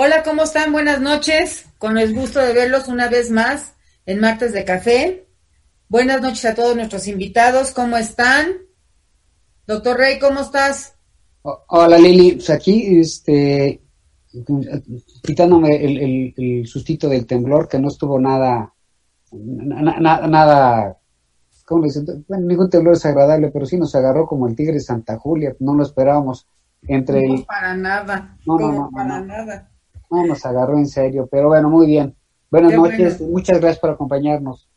Hola, ¿cómo están? Buenas noches. Con el gusto de verlos una vez más en Martes de Café. Buenas noches a todos nuestros invitados. ¿Cómo están? Doctor Rey, ¿cómo estás? Hola Lili, pues aquí, este, quitándome el, sustito del temblor, que no estuvo nada, nada, ¿cómo le dicen? Bueno, ningún temblor es agradable, pero sí nos agarró como el tigre Santa Julia, no lo esperábamos. Entre no, para nada. No, no, no, para nada. No, nos agarró en serio, pero bueno, muy bien. Buenas noches, muchas gracias por acompañarnos.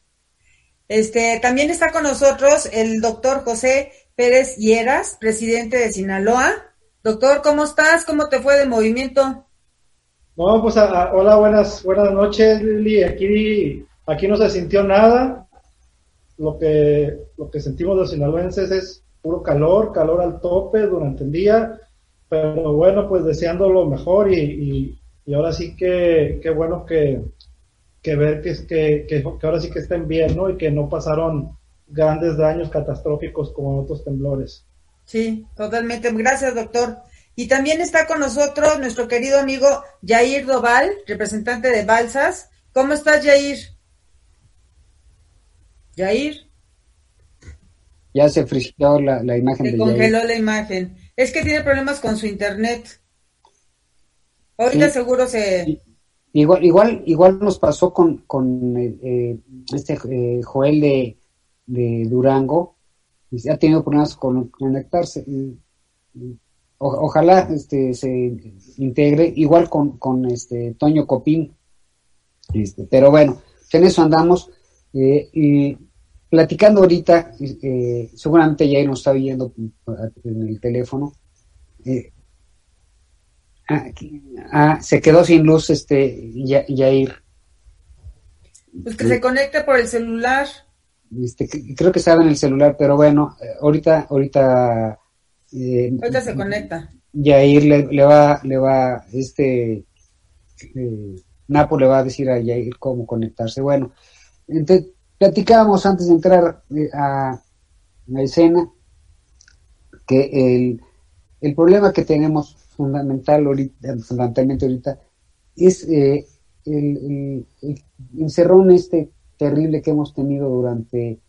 Este, también está con nosotros el doctor José Pérez Hieras, presidente de Sinaloa. Doctor, ¿cómo estás? ¿Cómo te fue de movimiento? No, pues hola, buenas, buenas noches, Lili. Aquí, aquí no se sintió nada. Lo que, lo que sentimos los sinaloenses es puro calor, calor al tope durante el día. Pero bueno, pues deseando lo mejor y, y ahora sí que qué bueno que, que ver que, que, que, ahora sí que estén bien, ¿no? Y que no pasaron grandes daños catastróficos como otros temblores. Sí, totalmente. Gracias, doctor. Y también está con nosotros nuestro querido amigo Jair Doval, representante de Balsas. ¿Cómo estás, Jair? Jair. Ya se frició la, la imagen se congeló la imagen. Es que tiene problemas con su internet. Ahorita seguro se... Igual, igual, igual nos pasó con, con eh, eh, este eh, Joel de, de Durango, y ha tenido problemas con conectarse. ojalá este, se integre, igual con, con este Toño Copín. Este, pero bueno, en eso andamos. y platicando ahorita, seguramente ya nos está viendo en el teléfono. Ah, ah, se quedó sin luz este Yair. Pues que se conecte por el celular. Este, creo que estaba en el celular, pero bueno, eh, ahorita, ahorita. Eh, ahorita se conecta. Yair le, le, va, le va, este, eh, Napo le va a decir a Yair cómo conectarse. Bueno, entonces, platicábamos antes de entrar eh, a la escena que el, el problema que tenemos fundamental ahorita, fundamentalmente ahorita, es eh, el, encerrón este terrible que hemos tenido durante,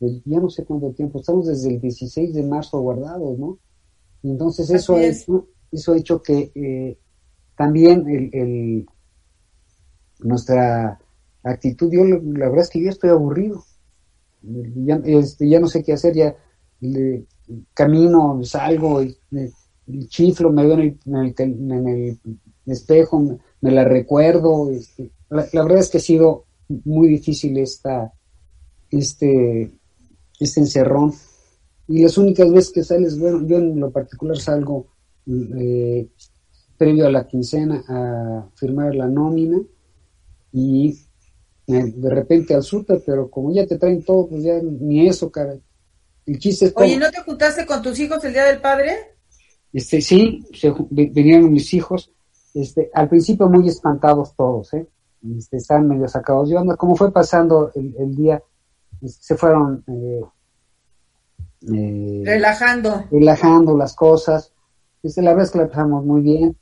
ya no sé cuánto tiempo, estamos desde el 16 de marzo guardados, ¿no? Entonces eso ha, hecho, eso ha hecho que eh, también el, nuestra actitud, yo la verdad es que yo estoy aburrido, ya, este, ya no sé qué hacer, ya camino, salgo, y, chiflo, me veo en el, en el, espejo, me, la recuerdo. Este, la, verdad es que ha sido muy difícil esta, este, este encerrón. Y las únicas veces que sales, bueno, yo en lo particular salgo eh, previo a la quincena a firmar la nómina y eh, de repente al suta, pero como ya te traen todo, pues ya ni eso, cara. El chiste es Oye, ¿no te juntaste con tus hijos el Día del Padre? Este, sí, se, vinieron mis hijos, este, al principio muy espantados todos, ¿eh? Este, estaban medio sacados de onda. Como fue pasando el, día, este, se fueron eh, eh, relajando. Relajando las cosas. Este, la verdad es que la pasamos muy bien.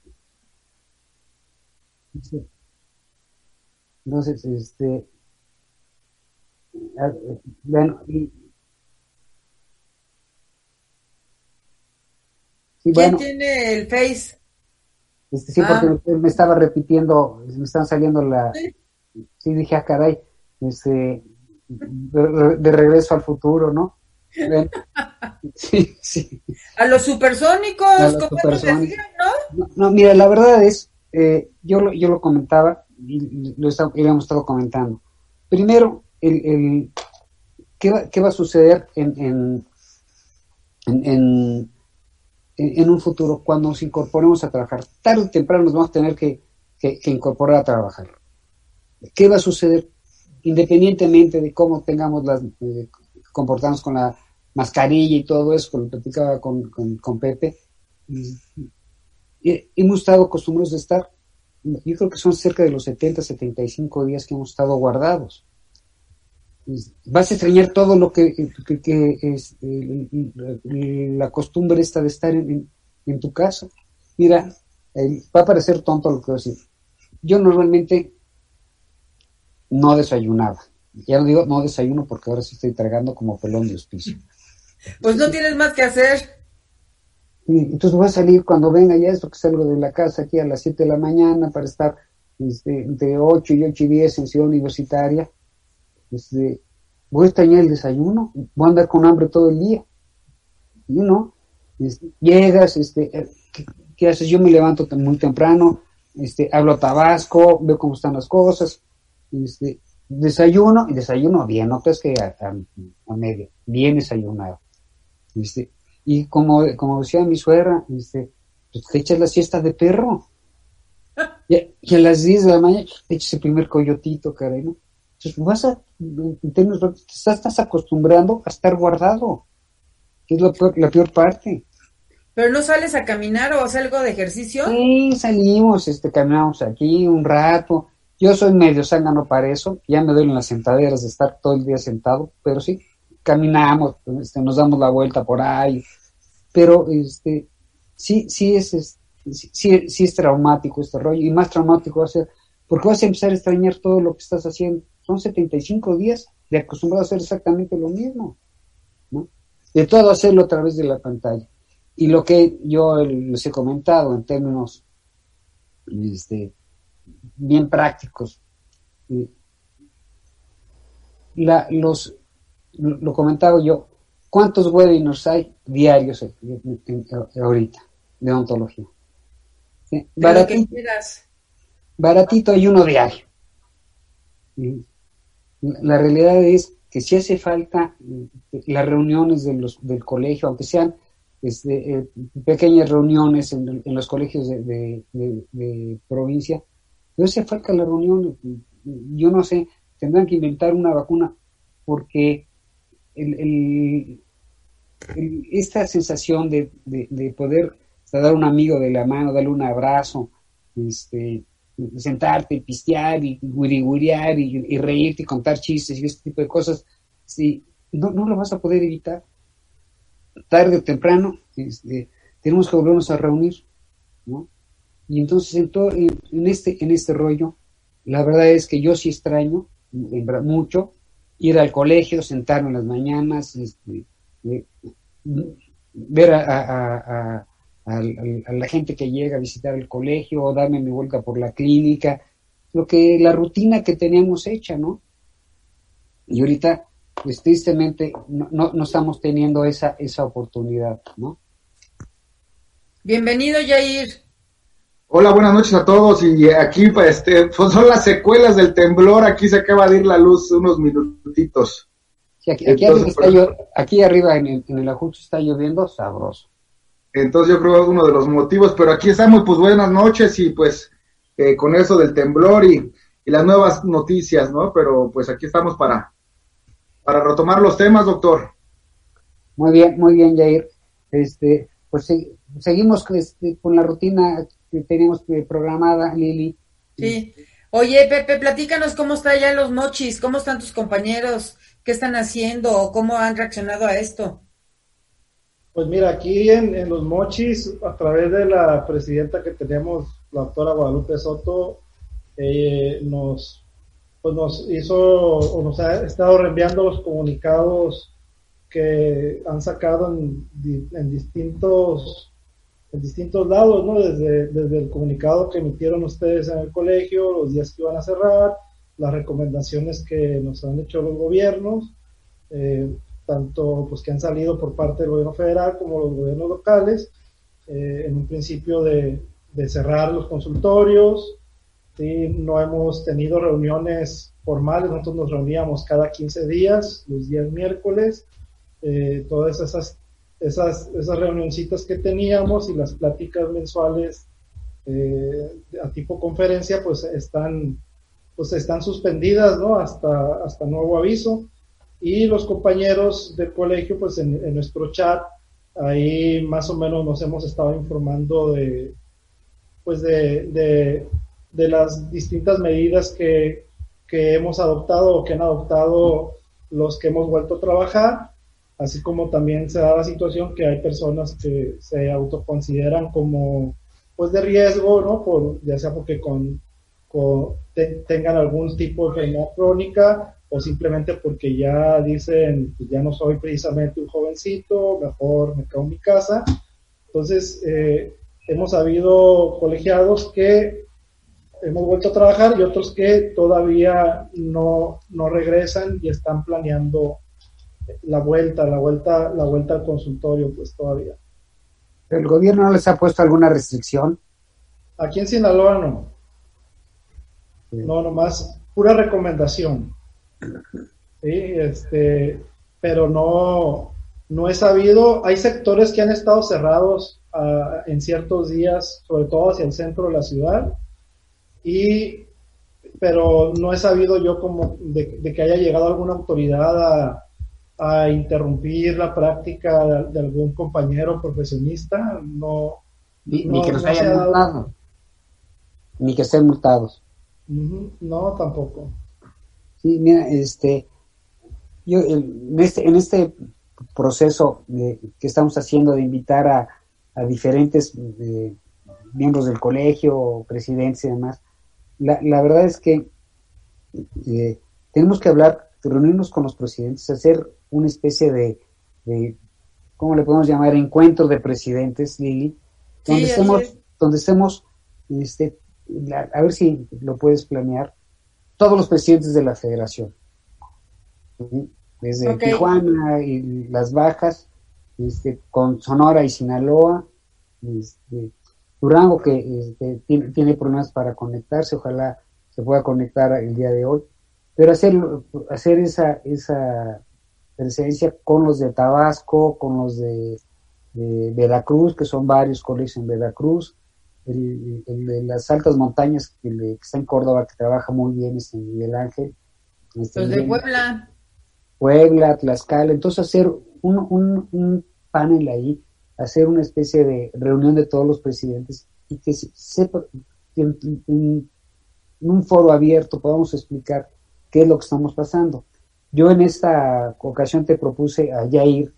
Entonces, este, bueno, y, ¿Quién tiene el Face? Este, sí, porque ah. me estaba repitiendo, me están saliendo la... Sí, dije, ah, caray, este, de, regreso al futuro, ¿no? sí, sí. A los supersónicos, ¿cómo supersónicos. ¿no? ¿no? mira, la verdad es, eh, yo, lo, yo lo comentaba y lo, habíamos estado comentando. Primero, el, el ¿qué, va, ¿qué va a suceder en, en, en en, un futuro, cuando nos incorporemos a trabajar, tarde o temprano nos vamos a tener que, incorporar a trabajar. ¿Qué va a suceder? Independientemente de cómo tengamos las, eh, comportarnos con la mascarilla y todo eso, como platicaba con, con, Pepe, hemos estado acostumbrados a estar, yo creo que son cerca de los 70, 75 días que hemos estado guardados vas a extrañar todo lo que, es la costumbre esta de estar en, tu casa. Mira, va a parecer tonto lo que voy a decir, yo normalmente no desayunaba. Ya lo digo, no desayuno porque ahora sí estoy tragando como pelón de hospicio. Pues no tienes más que hacer. entonces voy a salir cuando venga ya esto que salgo de la casa aquí a las 7 de la mañana para estar este, entre 8 y 8 y 10 en Ciudad Universitaria. Este, voy a extrañar el desayuno, voy a andar con hambre todo el día. Y no, este, llegas, este, eh, ¿qué, haces? Yo me levanto muy temprano, este, hablo a Tabasco, veo cómo están las cosas, este, desayuno, y desayuno bien, no es que a, a, medio, bien desayunado. Este, y como, como decía mi suegra, este, pues te echas la siesta de perro. Y, a las 10 de la mañana te echas el primer coyotito, caray, ¿no? Entonces vas a, te estás, acostumbrando a estar guardado, que es la peor, parte. ¿Pero no sales a caminar o haces algo de ejercicio? Sí, salimos, este, caminamos aquí un rato. Yo soy medio zángano para eso, ya me duelen las sentaderas de estar todo el día sentado, pero sí, caminamos, este, nos damos la vuelta por ahí. Pero este, sí, sí es, sí, sí es traumático este rollo, y más traumático va a ser, porque vas a empezar a extrañar todo lo que estás haciendo son 75 días de acostumbrado a hacer exactamente lo mismo, ¿no? De todo hacerlo a través de la pantalla. Y lo que yo les he comentado en términos este, bien prácticos, eh, los, lo comentaba yo, ¿cuántos webinars hay diarios ahorita de ontología? Baratito, baratito hay uno diario. La realidad es que si hace falta eh, las reuniones de del colegio, aunque sean este, eh, pequeñas reuniones en, los colegios de, provincia, pero hace falta la reunión. Yo no sé, tendrán que inventar una vacuna porque esta sensación de, poder dar un amigo de la mano, darle un abrazo, este, sentarte, pistear y guirigurear y, y, reírte y contar chistes y este tipo de cosas, si no, no lo vas a poder evitar. Tarde o temprano este, tenemos que volvernos a reunir, ¿no? Y entonces en, todo, en, este, en este rollo, la verdad es que yo sí extraño mucho ir al colegio, sentarme en las mañanas, este, ver a a, la gente que llega a visitar el colegio o darme mi vuelta por la clínica, lo que la rutina que teníamos hecha, ¿no? Y ahorita, pues tristemente, no, no, estamos teniendo esa, esa oportunidad, ¿no? Bienvenido, Jair. Hola, buenas noches a todos. Y aquí, pues, este, pues son las secuelas del temblor. Aquí se acaba de ir la luz unos minutitos. aquí, arriba, aquí, arriba en el, en el ajuste está lloviendo sabroso. Entonces yo creo que es uno de los motivos, pero aquí estamos, pues buenas noches y pues eh, con eso del temblor y, las nuevas noticias, ¿no? Pero pues aquí estamos para, para retomar los temas, doctor. Muy bien, muy bien, Jair. Este, pues seguimos este, con la rutina que tenemos programada, Lili. Sí. Oye, Pepe, platícanos cómo está ya los mochis, cómo están tus compañeros, qué están haciendo o cómo han reaccionado a esto. Pues mira, aquí en, Los Mochis, a través de la presidenta que tenemos, la doctora Guadalupe Soto, eh, nos, pues nos hizo o nos ha estado reenviando los comunicados que han sacado en, distintos en distintos lados, ¿no? Desde, desde el comunicado que emitieron ustedes en el colegio, los días que iban a cerrar, las recomendaciones que nos han hecho los gobiernos, eh, tanto pues que han salido por parte del gobierno federal como los gobiernos locales, eh, en un principio de, cerrar los consultorios, ¿sí? no hemos tenido reuniones formales, nosotros nos reuníamos cada 15 días, los días miércoles, eh, todas esas, esas, esas reunioncitas que teníamos y las pláticas mensuales eh, a tipo conferencia pues están, pues están suspendidas ¿no? hasta, hasta nuevo aviso y los compañeros del colegio, pues en, nuestro chat, ahí más o menos nos hemos estado informando de, pues de, de, las distintas medidas que, que, hemos adoptado o que han adoptado los que hemos vuelto a trabajar, así como también se da la situación que hay personas que se autoconsideran como pues de riesgo, ¿no? Por, ya sea porque con tengan algún tipo de enfermedad crónica o simplemente porque ya dicen, pues ya no soy precisamente un jovencito, mejor me quedo en mi casa. Entonces, eh, hemos habido colegiados que hemos vuelto a trabajar y otros que todavía no, no regresan y están planeando la vuelta, la vuelta, la vuelta al consultorio, pues todavía. ¿El gobierno no les ha puesto alguna restricción? Aquí en Sinaloa no. No, nomás pura recomendación. Sí, este, pero no, no he sabido. Hay sectores que han estado cerrados uh, en ciertos días, sobre todo hacia el centro de la ciudad, y pero no he sabido yo como de, que haya llegado alguna autoridad a, a interrumpir la práctica de, algún compañero profesionista, no. Ni, que nos hayan multado. Ni que estén multados. No, tampoco. Sí, mira, este, yo en este, en este proceso que estamos haciendo de invitar a, a diferentes eh, miembros del colegio, presidentes y demás, la, la verdad es que eh, tenemos que hablar, reunirnos con los presidentes, hacer una especie de, de ¿cómo le podemos llamar? Encuentro de presidentes, Lili, donde estemos, donde estemos, este, a ver si lo puedes planear, todos los presidentes de la federación, desde Tijuana y las Bajas, este, con Sonora y Sinaloa, este, Durango que este, tiene, tiene, problemas para conectarse, ojalá se pueda conectar el día de hoy, pero hacer, hacer esa, esa presencia con los de Tabasco, con los de, Veracruz, que son varios colegios en Veracruz, el, de las altas montañas que, está en Córdoba, que trabaja muy bien, es en Miguel Ángel. Este, los de Puebla. Puebla, Tlaxcala, entonces hacer un, un, un panel ahí, hacer una especie de reunión de todos los presidentes y que sepa, en, en un foro abierto podamos explicar qué es lo que estamos pasando. Yo en esta ocasión te propuse a Jair,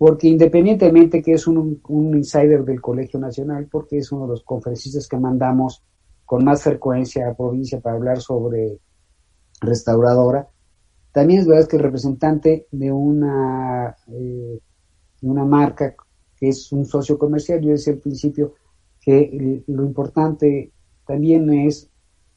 porque independientemente que es un, insider del Colegio Nacional, porque es uno de los conferencistas que mandamos con más frecuencia a provincia para hablar sobre restauradora, también es verdad que el representante de una, eh, de una marca que es un socio comercial, yo decía al principio que lo importante también es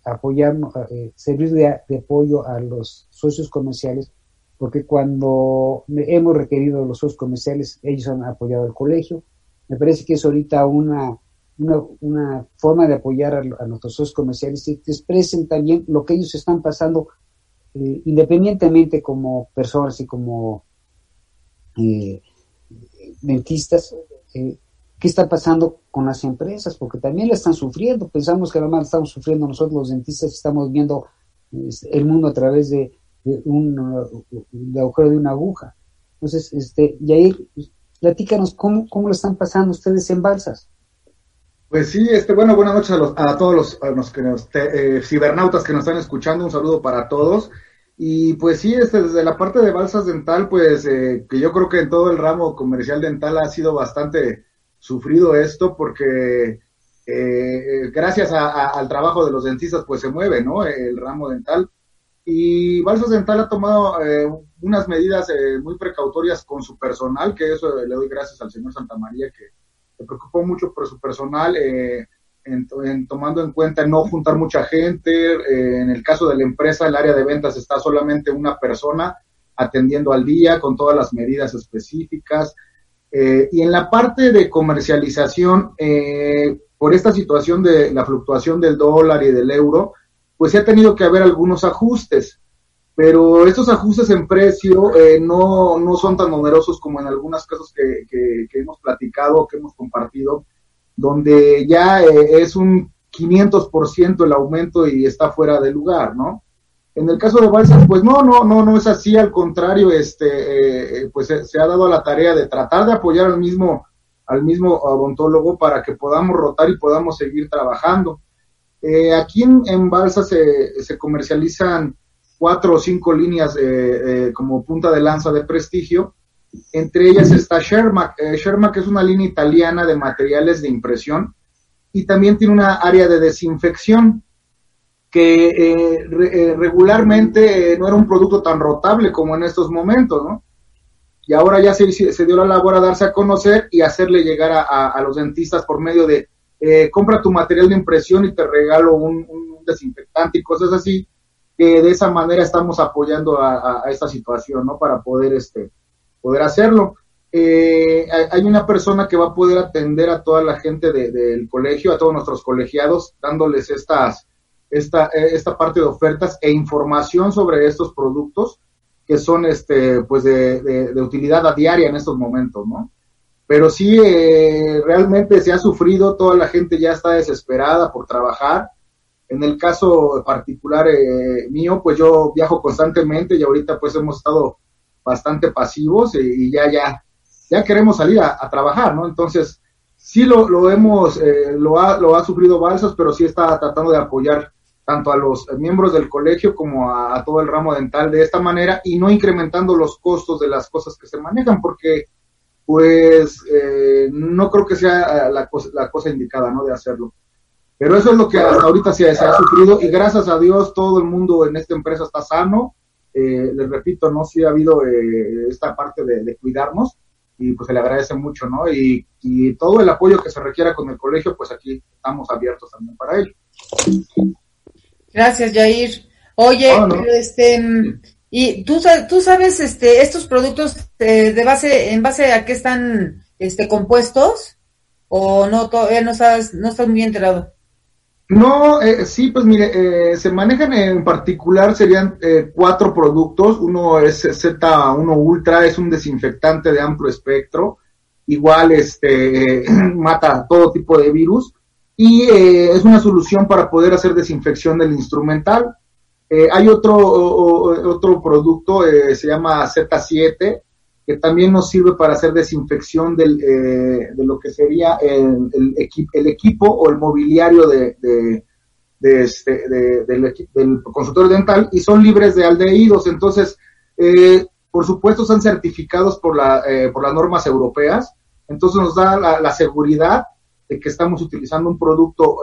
apoyar, eh, servir de, apoyo a los socios comerciales, porque cuando hemos requerido los socios comerciales, ellos han apoyado al colegio. Me parece que es ahorita una, una, forma de apoyar a, nuestros socios comerciales y que expresen también lo que ellos están pasando, eh, independientemente como personas y como eh, dentistas, eh, qué está pasando con las empresas, porque también la están sufriendo. Pensamos que además estamos sufriendo nosotros los dentistas, estamos viendo este, el mundo a través de, un de agujero de una aguja. Entonces, este, Yair, platícanos cómo, cómo lo están pasando ustedes en Balsas. Pues sí, este, bueno, buenas noches a, todos los, que nos, eh, cibernautas que nos están escuchando, un saludo para todos. Y pues sí, este, desde la parte de Balsas Dental, pues eh, que yo creo que en todo el ramo comercial dental ha sido bastante sufrido esto porque eh, gracias al trabajo de los dentistas pues se mueve, ¿no? El ramo dental. Y Balsas Dental ha tomado eh, unas medidas eh, muy precautorias con su personal, que eso le doy gracias al señor Santa María, que se preocupó mucho por su personal, en, tomando en cuenta no juntar mucha gente. en el caso de la empresa, el área de ventas está solamente una persona atendiendo al día con todas las medidas específicas. Eh, y en la parte de comercialización, eh, por esta situación de la fluctuación del dólar y del euro, pues se ha tenido que haber algunos ajustes, pero estos ajustes en precio eh, no, no, son tan onerosos como en algunos casos que, que, hemos platicado, que hemos compartido, donde ya es un 500% el aumento y está fuera de lugar, ¿no? En el caso de Balsas, pues no, no, no, no es así, al contrario, este, eh, pues se, ha dado la tarea de tratar de apoyar al mismo, al mismo odontólogo para que podamos rotar y podamos seguir trabajando. Eh, aquí en, en Balsas se, se, comercializan cuatro o cinco líneas eh, como punta de lanza de prestigio. Entre ellas está Shermac. Shermac es una línea italiana de materiales de impresión y también tiene una área de desinfección que eh, eh, regularmente no era un producto tan rotable como en estos momentos, ¿no? Y ahora ya se, se dio la labor a darse a conocer y hacerle llegar a, los dentistas por medio de compra tu material de impresión y te regalo un, desinfectante y cosas así, que de esa manera estamos apoyando a, esta situación, ¿no? Para poder, este, poder hacerlo. Eh, hay una persona que va a poder atender a toda la gente del colegio, a todos nuestros colegiados, dándoles estas, esta, esta parte de ofertas e información sobre estos productos que son este, pues de, utilidad a diaria en estos momentos, ¿no? Pero sí, eh, realmente se ha sufrido, toda la gente ya está desesperada por trabajar. En el caso particular eh, mío, pues yo viajo constantemente y ahorita pues hemos estado bastante pasivos y ya, ya, ya queremos salir a, trabajar, ¿no? Entonces, sí lo, lo hemos, eh, lo, ha, lo ha sufrido Balsas, pero sí está tratando de apoyar tanto a los miembros del colegio como a, todo el ramo dental de esta manera y no incrementando los costos de las cosas que se manejan, porque pues eh, no creo que sea la cosa, la cosa indicada, ¿no? De hacerlo. Pero eso es lo que hasta ahorita se, ha sufrido y gracias a Dios todo el mundo en esta empresa está sano. Eh, les repito, no sí ha habido esta parte de cuidarnos y pues se le agradece mucho, ¿no? Y, todo el apoyo que se requiera con el colegio, pues aquí estamos abiertos también para ello. Gracias, Jair. Oye, este, y tú, tú sabes, este, estos productos eh, de base, en base a qué están, este, compuestos, o no, todavía no sabes, no estás muy enterado. No, eh, sí, pues mire, eh, se manejan en particular, serían eh, cuatro productos. Uno es Z1 Ultra, es un desinfectante de amplio espectro. Igual este, mata todo tipo de virus. Y es una solución para poder hacer desinfección del instrumental. Hay otro, otro producto, se llama Z7, que también nos sirve para hacer desinfección del, eh, de lo que sería el, el, el, equipo o el mobiliario de, de, de este, del, del, consultorio dental y son libres de aldehídos. Entonces, eh, por supuesto, son certificados por, la, eh, por las normas europeas. Entonces, nos da la, la, seguridad de que estamos utilizando un producto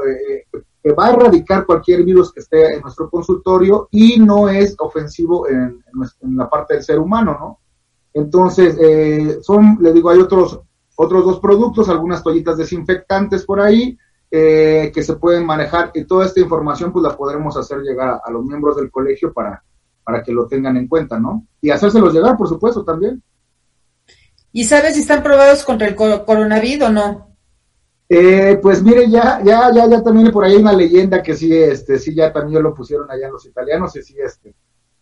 que va a erradicar cualquier virus que esté en nuestro consultorio y no es ofensivo en, la parte del ser humano, ¿no? Entonces, eh, son, le digo, hay otros, otros dos productos, algunas toallitas desinfectantes por ahí, eh, que se pueden manejar y toda esta información pues la podremos hacer llegar a, los miembros del colegio para, para que lo tengan en cuenta, ¿no? Y hacérselos llegar, por supuesto, también. ¿Y sabes si están probados contra el coronavirus o no? Eh, pues mire, ya, ya, ya, ya también por ahí hay una leyenda que sí, este, sí, ya también lo pusieron allá los italianos y sí, este,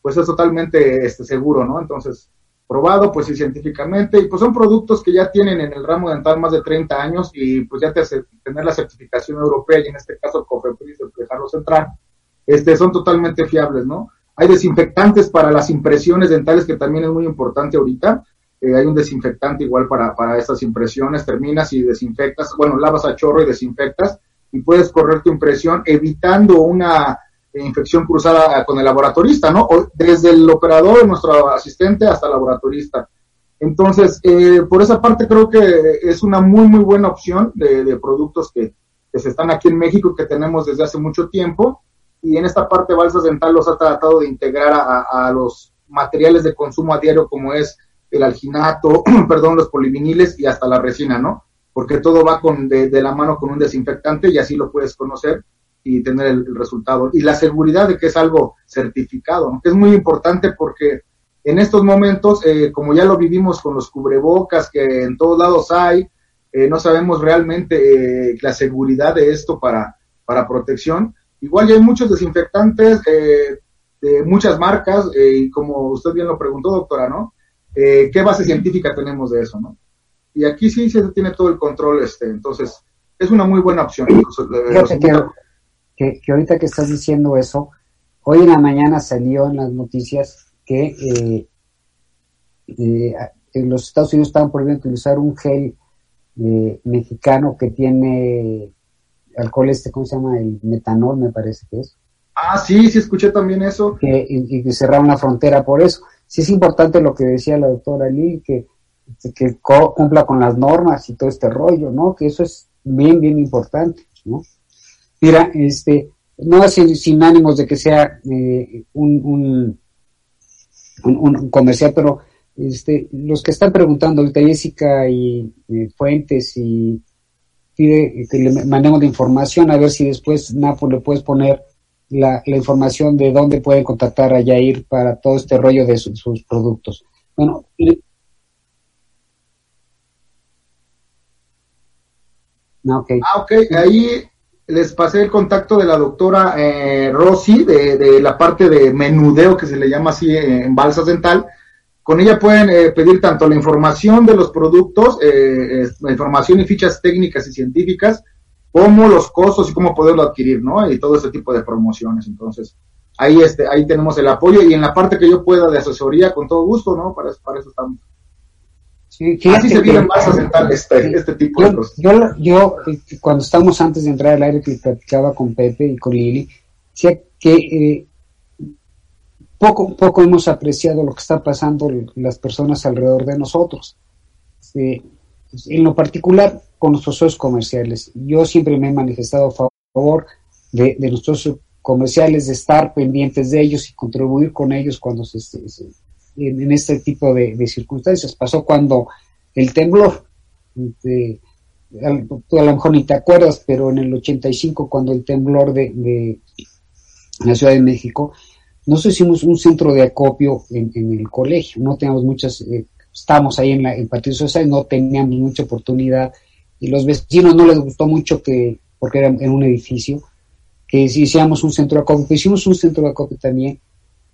pues es totalmente, este, seguro, ¿no? Entonces, probado pues sí científicamente y pues son productos que ya tienen en el ramo dental más de 30 años y pues ya te tener la certificación europea y en este caso COFEPRIS, dejarlo central, este, son totalmente fiables, ¿no? Hay desinfectantes para las impresiones dentales que también es muy importante ahorita. Eh, hay un desinfectante igual para, para estas impresiones, terminas y desinfectas, bueno, lavas a chorro y desinfectas y puedes correr tu impresión evitando una infección cruzada con el laboratorista, ¿no? desde el operador, nuestro asistente, hasta el laboratorista. Entonces, eh, por esa parte creo que es una muy, muy buena opción de, productos que, se están aquí en México, que tenemos desde hace mucho tiempo. Y en esta parte Balsas Dental los ha tratado de integrar a, los materiales de consumo a diario, como es el alginato, perdón, los poliviniles y hasta la resina, ¿no? Porque todo va con, de, de la mano con un desinfectante y así lo puedes conocer y tener el, resultado. Y la seguridad de que es algo certificado, que es muy importante porque en estos momentos, eh, como ya lo vivimos con los cubrebocas que en todos lados hay, eh, no sabemos realmente eh, la seguridad de esto para, para protección. Igual ya hay muchos desinfectantes de muchas marcas, y como usted bien lo preguntó, doctora, ¿no? ¿Qué base científica tenemos de eso, no? Y aquí sí se tiene todo el control, este, entonces es una muy buena opción que, ahorita que estás diciendo eso, hoy en la mañana salió en las noticias que eh, eh, en los Estados Unidos estaban prohibiendo utilizar un gel eh, mexicano que tiene alcohol este, ¿cómo se llama? El metanol, me parece que es. Ah, sí, sí, escuché también eso. Que, y, que cerraron la frontera por eso. Sí es importante lo que decía la doctora Lee, que, que cumpla con las normas y todo este rollo, ¿no? Que eso es bien, bien importante, ¿no? Mira, este, no sin, sin ánimos de que sea eh, un, un, comercial, pero este, los que están preguntando ahorita, Jessica y eh, Fuentes y pide que le mandemos la información a ver si después Napo le puedes poner la, información de dónde pueden contactar a Yair para todo este rollo de sus productos. Bueno, ah, ok. Ah, ok, ahí les pasé el contacto de la doctora eh, Rossi de, de, la parte de menudeo que se le llama así en balsa dental con ella pueden eh, pedir tanto la información de los productos, eh, la información y fichas técnicas y científicas, como los costos y cómo poderlo adquirir, ¿no? Y todo ese tipo de promociones. Entonces, ahí, este, ahí tenemos el apoyo y en la parte que yo pueda de asesoría, con todo gusto, ¿no? Para, para eso estamos. Sí, Así se viene más a sentar este, este tipo de cosas. Yo, yo, cuando estábamos antes de entrar al aire, que platicaba con Pepe y con Lili, decía que eh, poco, poco hemos apreciado lo que está pasando las personas alrededor de nosotros. en lo particular, con nuestros socios comerciales. Yo siempre me he manifestado a favor de, de nuestros socios comerciales, de estar pendientes de ellos y contribuir con ellos cuando se, en, este tipo de, circunstancias. Pasó cuando el temblor, tú a lo mejor ni te acuerdas, pero en el 85, cuando el temblor de, de la Ciudad de México, nosotros hicimos un centro de acopio en, el colegio, no teníamos muchas, eh, estamos ahí en la, el Partido Social, no teníamos mucha oportunidad y los vecinos no les gustó mucho que, porque era en un edificio, que si hiciéramos un centro de acopio, hicimos un centro de acopio también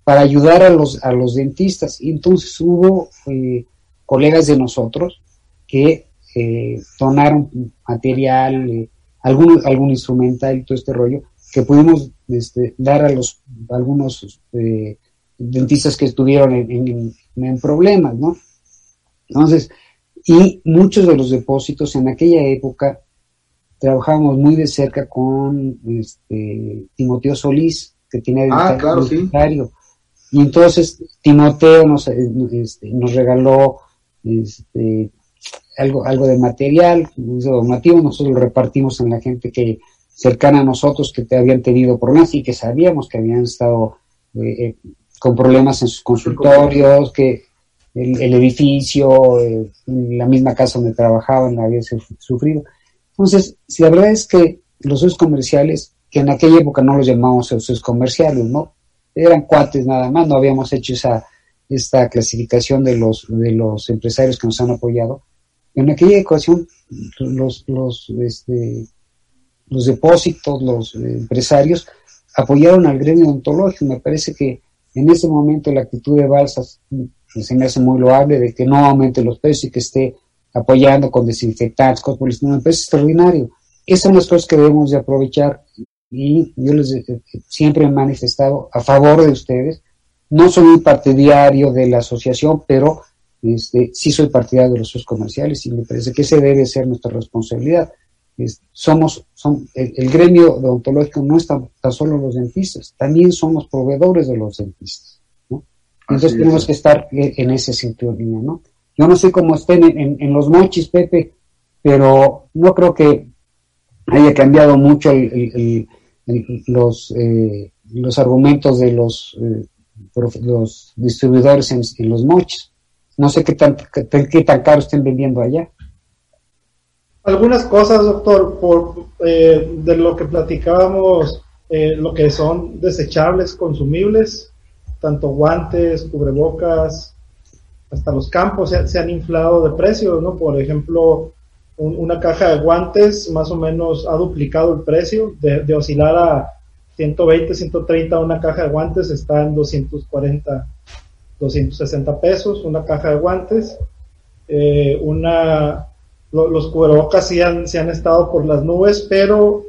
para ayudar a los, a los dentistas. Y entonces hubo eh, colegas de nosotros que eh, donaron material, algún, algún instrumental y todo este rollo, que pudimos este, dar a los algunos eh, dentistas que estuvieron en, problemas, ¿no? Entonces, y muchos de los depósitos en aquella época trabajábamos muy de cerca con este, Timoteo Solís, que tiene ah, claro, sí. Y entonces Timoteo nos, este, nos regaló este, algo, algo de material, donativo, nosotros lo repartimos en la gente que cercana a nosotros que te habían tenido problemas y que sabíamos que habían estado eh, eh, con problemas en sus consultorios, que el, edificio, eh, la misma casa donde trabajaban había sufrido. Entonces, si la verdad es que los socios comerciales, que en aquella época no los llamamos socios comerciales, ¿no? Eran cuates nada más, no habíamos hecho esa, esta clasificación de los, de los empresarios que nos han apoyado. En aquella ocasión, los, los, este, los depósitos, los empresarios, apoyaron al gremio odontológico. Me parece que en ese momento la actitud de Balsas se me hace muy loable de que no aumente los precios y que esté apoyando con desinfectantes, cosas me parece extraordinario. Esas son las cosas que debemos de aprovechar y yo les siempre he manifestado a favor de ustedes. No soy partidario de la asociación, pero este, sí soy partidario de los socios comerciales y me parece que ese debe ser nuestra responsabilidad somos, son, el, gremio odontológico no está tan solo los dentistas, también somos proveedores de los dentistas, Entonces tenemos que estar en ese sintonía, ¿no? Yo no sé cómo estén en, los mochis, Pepe, pero no creo que haya cambiado mucho los, eh, los argumentos de los, eh, los distribuidores en, los mochis. No sé qué tan, qué tan caro estén vendiendo allá. Algunas cosas, doctor, por, eh, de lo que platicábamos, eh, lo que son desechables, consumibles, tanto guantes, cubrebocas, hasta los campos se, han inflado de precio, ¿no? Por ejemplo, una caja de guantes más o menos ha duplicado el precio, de, oscilar a 120, 130 una caja de guantes está en 240, 260 pesos una caja de guantes. Eh, una los cubrebocas sí han, han estado por las nubes, pero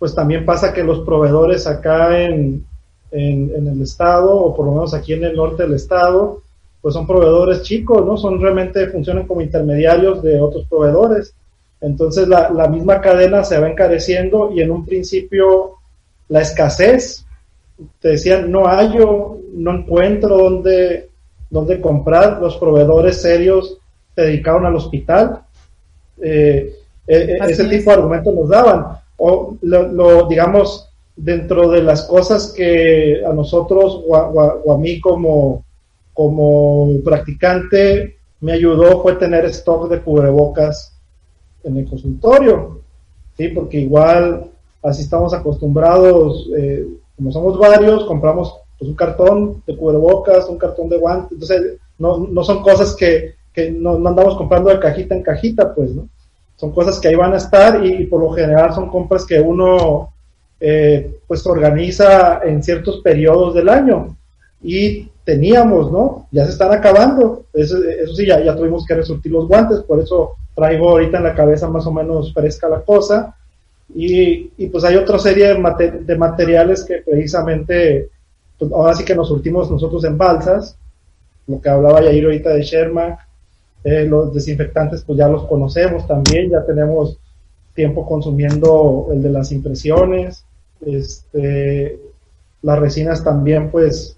pues también pasa que los proveedores acá en, en, el estado, o por lo menos aquí en el norte del estado, pues son proveedores chicos, ¿no? Son realmente, funcionan como intermediarios de otros proveedores. Entonces la, la misma cadena se va encareciendo y en un principio la escasez, te decían, no hallo, no encuentro dónde, dónde comprar, los proveedores serios se dedicaron al hospital eh, eh, ese tipo de argumentos nos daban. O lo, digamos, dentro de las cosas que a nosotros o a, mí como, como practicante me ayudó fue tener stock de cubrebocas en el consultorio, ¿sí? Porque igual así estamos acostumbrados, eh, como somos varios, compramos pues, un cartón de cubrebocas, un cartón de guantes, entonces no, no son cosas que, que no, andamos comprando de cajita en cajita, pues, ¿no? Son cosas que ahí van a estar y, por lo general son compras que uno eh, pues organiza en ciertos periodos del año. Y teníamos, ¿no? Ya se están acabando, eso, sí, ya, ya tuvimos que resurtir los guantes, por eso traigo ahorita en la cabeza más o menos fresca la cosa. Y, y pues hay otra serie de, de materiales que precisamente, pues ahora sí que nos surtimos nosotros en balsas, lo que hablaba Yair ahorita de Sherman, eh, los desinfectantes pues ya los conocemos también, ya tenemos tiempo consumiendo el de las impresiones, este, las resinas también pues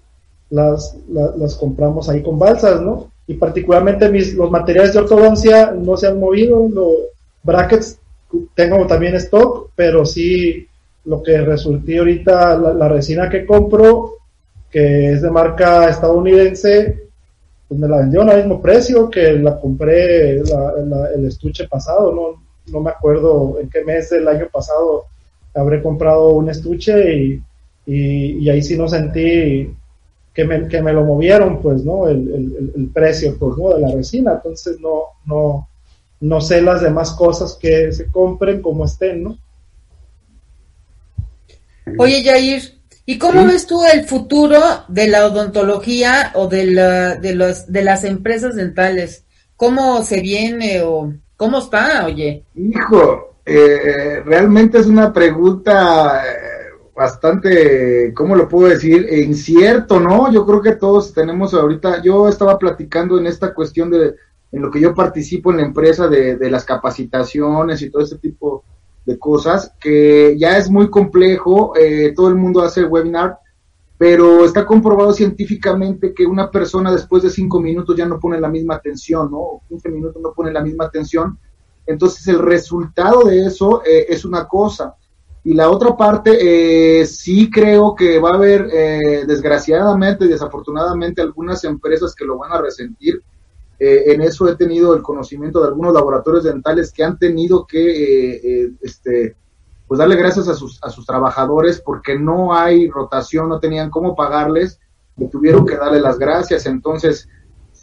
las, las, compramos ahí con balsas, ¿no? Y particularmente mis, los materiales de ortodoncia no se han movido, los brackets tengo también stock, pero sí lo que resulté ahorita, la resina que compro, que es de marca estadounidense, pues me la vendió al mismo precio que la compré el estuche pasado, no, no me acuerdo en qué mes del año pasado habré comprado un estuche y, y, ahí sí no sentí que me, que me lo movieron, pues, ¿no? El, el, precio, pues, ¿no? De la resina, entonces no, no, no sé las demás cosas que se compren como estén, ¿no? Oye, Jair, ¿Y cómo ves tú el futuro de la odontología o de, la, de, los, de las empresas dentales? ¿Cómo se viene o cómo está, oye? Hijo, eh, realmente es una pregunta eh, bastante, ¿cómo lo puedo decir? Incierto, ¿no? Yo creo que todos tenemos ahorita, yo estaba platicando en esta cuestión de, en lo que yo participo en la empresa de, las capacitaciones y todo ese tipo de cosas, que ya es muy complejo, eh, todo el mundo hace webinar, pero está comprobado científicamente que una persona después de cinco minutos ya no pone la misma atención, ¿no? O 15 minutos no pone la misma atención. Entonces el resultado de eso eh, es una cosa. Y la otra parte, eh, sí creo que va a haber, eh, desgraciadamente, desafortunadamente, algunas empresas que lo van a resentir, eh, en eso he tenido el conocimiento de algunos laboratorios dentales que han tenido que eh, este, pues darle gracias a sus, a sus trabajadores porque no hay rotación, no tenían cómo pagarles y tuvieron que darle las gracias. Entonces,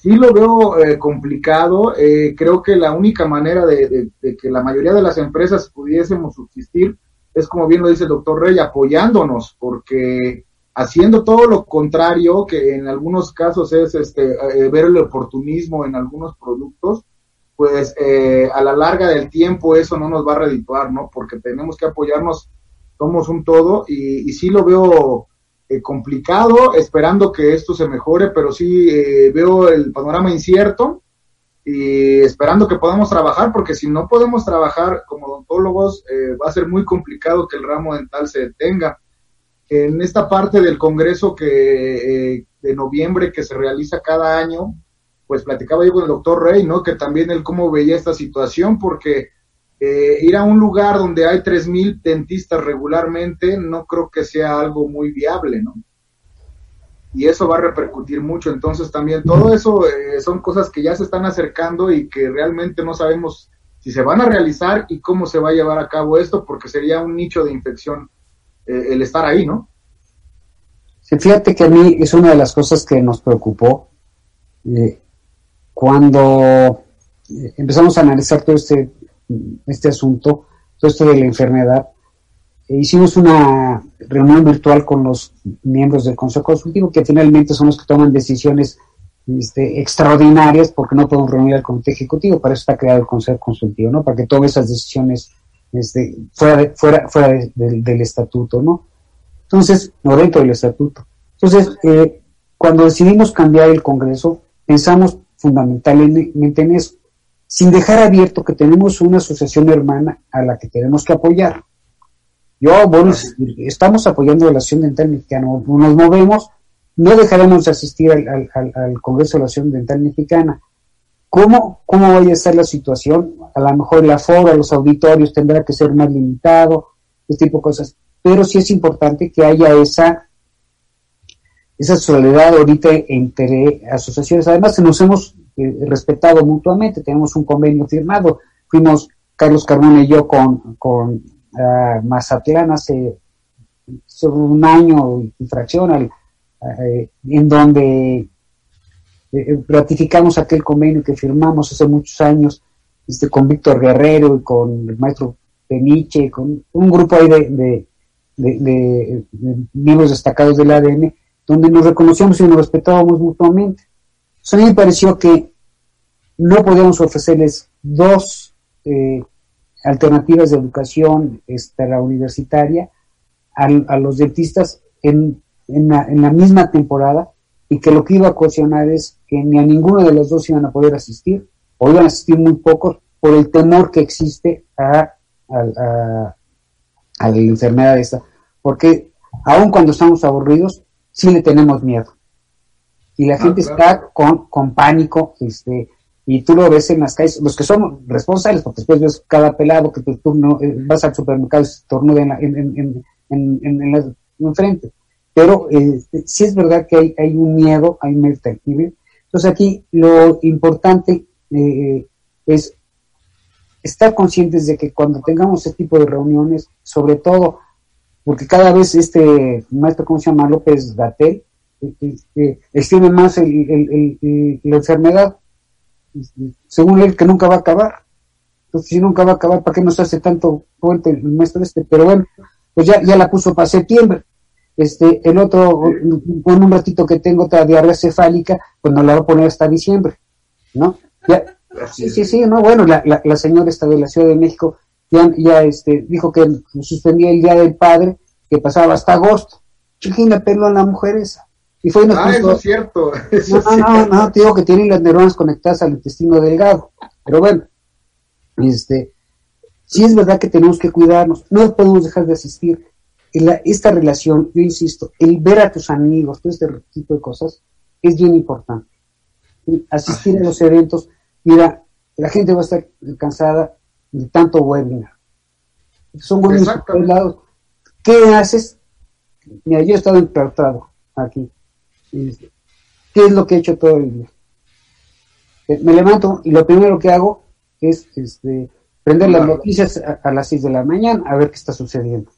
sí lo veo complicado. creo que la única manera de, de, que la mayoría de las empresas pudiésemos subsistir es, como bien lo dice el doctor Rey, apoyándonos, porque haciendo todo lo contrario, que en algunos casos es este, eh, ver el oportunismo en algunos productos, pues eh, a la larga del tiempo eso no nos va a redituar, ¿no? Porque tenemos que apoyarnos, somos un todo, y, y sí lo veo eh, complicado, esperando que esto se mejore, pero sí veo el panorama incierto y esperando que podamos trabajar, porque si no podemos trabajar como odontólogos, va a ser muy complicado que el ramo dental se detenga en esta parte del Congreso que eh, de noviembre que se realiza cada año, pues platicaba yo con el doctor Rey, ¿no? Que también él cómo veía esta situación, porque eh, ir a un lugar donde hay 3.000 dentistas regularmente no creo que sea algo muy viable, ¿no? Y eso va a repercutir mucho. Entonces también todo eso eh, son cosas que ya se están acercando y que realmente no sabemos si se van a realizar y cómo se va a llevar a cabo esto, porque sería un nicho de infección eh, el estar ahí, ¿no? Sí, fíjate que a mí es una de las cosas que nos preocupó eh, cuando empezamos a analizar todo este, este asunto, todo esto de la enfermedad. hicimos una reunión virtual con los miembros del Consejo Consultivo, que finalmente son los que toman decisiones este, extraordinarias, porque no podemos reunir al Comité Ejecutivo, para eso está creado el Consejo Consultivo, ¿no? Para que tome esas decisiones este, fuera, fuera, fuera del estatuto, ¿no? Entonces, no dentro del estatuto. Entonces, eh, cuando decidimos cambiar el Congreso, pensamos fundamentalmente en eso, sin dejar abierto que tenemos una asociación hermana a la que tenemos que apoyar. Yo, bueno, estamos apoyando la Asociación Dental Mexicana, nos movemos, no dejaremos de asistir al, al, al Congreso de la Asociación Dental Mexicana, ¿Cómo, ¿Cómo vaya a estar la situación? A lo mejor el aforo, los auditorios tendrá que ser más limitado, este tipo de cosas. pero sí es importante que haya esa esa soledad ahorita entre asociaciones. Además, nos hemos eh, respetado mutuamente, tenemos un convenio firmado. Fuimos Carlos Carmona y yo con, con uh, Mazatlán hace un año y fracción, eh, en donde eh, ratificamos aquel convenio que firmamos hace muchos años este, con Víctor Guerrero y con el maestro Peniche, con un grupo ahí de, de, miembros destacados del ADN, donde nos reconocíamos y nos respetábamos mutuamente. A mí me pareció que no podíamos ofrecerles dos eh, alternativas de educación extrauniversitaria a, a los dentistas en, en, la, misma temporada y que lo que iba a ocasionar es que ni a ninguno de los dos iban a poder asistir o iban a asistir muy pocos por el temor que existe a, a, a la enfermedad esta. Porque aun cuando estamos aburridos, sí le tenemos miedo. Y la ah, gente está con, con pánico, este, y tú lo ves en las calles, los que somos responsables, porque después ves cada pelado que tú no, eh, vas al supermercado y se tornuda en, en, en, en, en, la, enfrente. Pero eh, sí es verdad que hay, hay un miedo, hay un miedo tangible. Entonces aquí lo importante eh, es estar conscientes de que cuando tengamos este tipo de reuniones, sobre todo porque cada vez este maestro, ¿cómo se llama? López Gatel, este, extiende más el, la enfermedad, según él, que nunca va a acabar. Entonces, si nunca va a acabar, ¿para qué nos hace tanto fuerte el maestro este? Pero bueno, pues ya, ya la puso para septiembre. Este, el otro, con un ratito que tengo otra diarrea cefálica, pues nos la va a poner hasta diciembre, ¿no? Ya, sí, sí, sí, no, bueno, la, la, la señora esta de la Ciudad de México ya, este, dijo que suspendía el Día del Padre, que pasaba hasta agosto. Peló a la mujer esa. Y fue ah, eso es cierto. no, no, no, te digo que tienen las neuronas conectadas al intestino delgado. Pero bueno, este, sí es verdad que tenemos que cuidarnos, no podemos dejar de asistir. esta relación, yo insisto, el ver a tus amigos, todo este tipo de cosas, es bien importante. Asistir a los eventos, mira, la gente va a estar cansada, de tanto webinar. Son webinars por todos lados. ¿Qué haces? Mira, yo he estado encartado aquí. ¿Qué es lo que he hecho todo el día? Eh, me levanto y lo primero que hago es este, prender las noticias a, las 6 de la mañana a ver qué está sucediendo.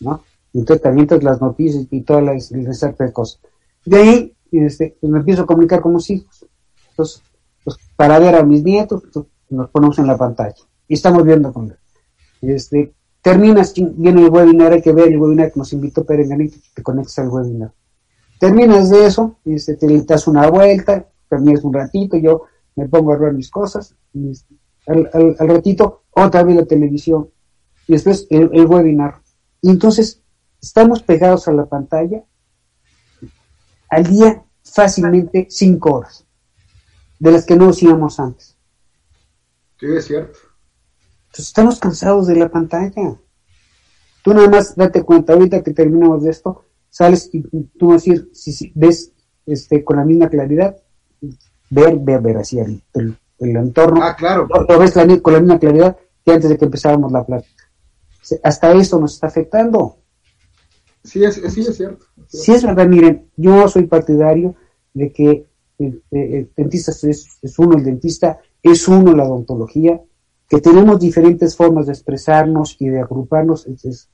¿no? Entonces también las noticias y todas las de cosas. De ahí este, pues me empiezo a comunicar con mis hijos. Entonces, pues, para ver a mis nietos, pues, nos ponemos en la pantalla y estamos viendo con este terminas viene el webinar hay que ver el webinar que nos invitó Perenganito te conectas al webinar terminas de eso este, te das una vuelta terminas un ratito yo me pongo a ver mis cosas y este, al, ratito otra vez la televisión y después el, el webinar y entonces estamos pegados a la pantalla al día fácilmente cinco horas de las que no hacíamos antes. Sí, es cierto estamos cansados de la pantalla. Tú nada más date cuenta, ahorita que terminamos de esto, sales y tú vas a decir, si, ves este, con la misma claridad, ver, ver, ver así el, el, entorno. Ah, claro. Lo, ves con la misma claridad que antes de que empezáramos la plática. Hasta eso nos está afectando. Sí, es, sí, es cierto. Sí, es verdad, miren, yo soy partidario de que el, dentista es, es, uno, el dentista es uno, la odontología, que tenemos diferentes formas de expresarnos y de agruparnos, es, es,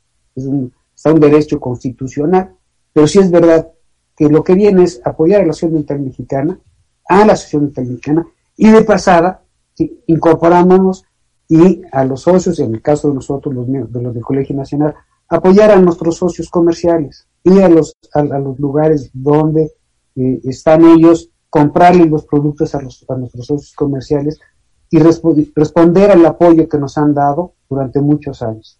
un, está un derecho constitucional, pero sí es verdad que lo que viene es apoyar a la Asociación Dental Mexicana, a la Asociación Dental Mexicana, y de pasada incorporándonos y a los socios, en el caso de nosotros, los, de los del Colegio Nacional, apoyar a nuestros socios comerciales y a los, a, los lugares donde eh, están ellos, comprarles los productos a, los, a nuestros socios comerciales y responder al apoyo que nos han dado durante muchos años.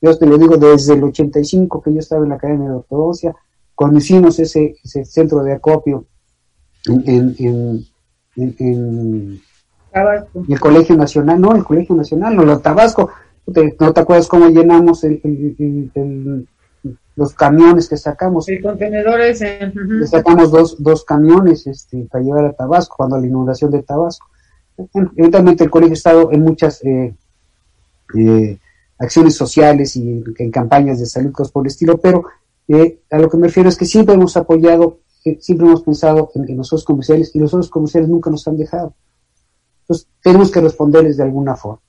Yo te lo digo desde el 85 que yo estaba en la Academia de Ortodoncia, cuando hicimos ese, ese centro de acopio en, en, en, el Colegio Nacional, no, el Colegio Nacional, no, lo Tabasco, no te acuerdas cómo llenamos el, los camiones que sacamos. Sí, contenedores. Eh, sacamos dos, dos camiones este, para llevar a Tabasco, cuando la inundación de Tabasco evidentemente el colegio ha estado en muchas eh, eh, acciones sociales y en, campañas de salud, cosas por el estilo, pero eh, a lo que me refiero es que siempre hemos apoyado, siempre hemos pensado en, los socios comerciales y los socios comerciales nunca nos han dejado. Entonces, tenemos que responderles de alguna forma.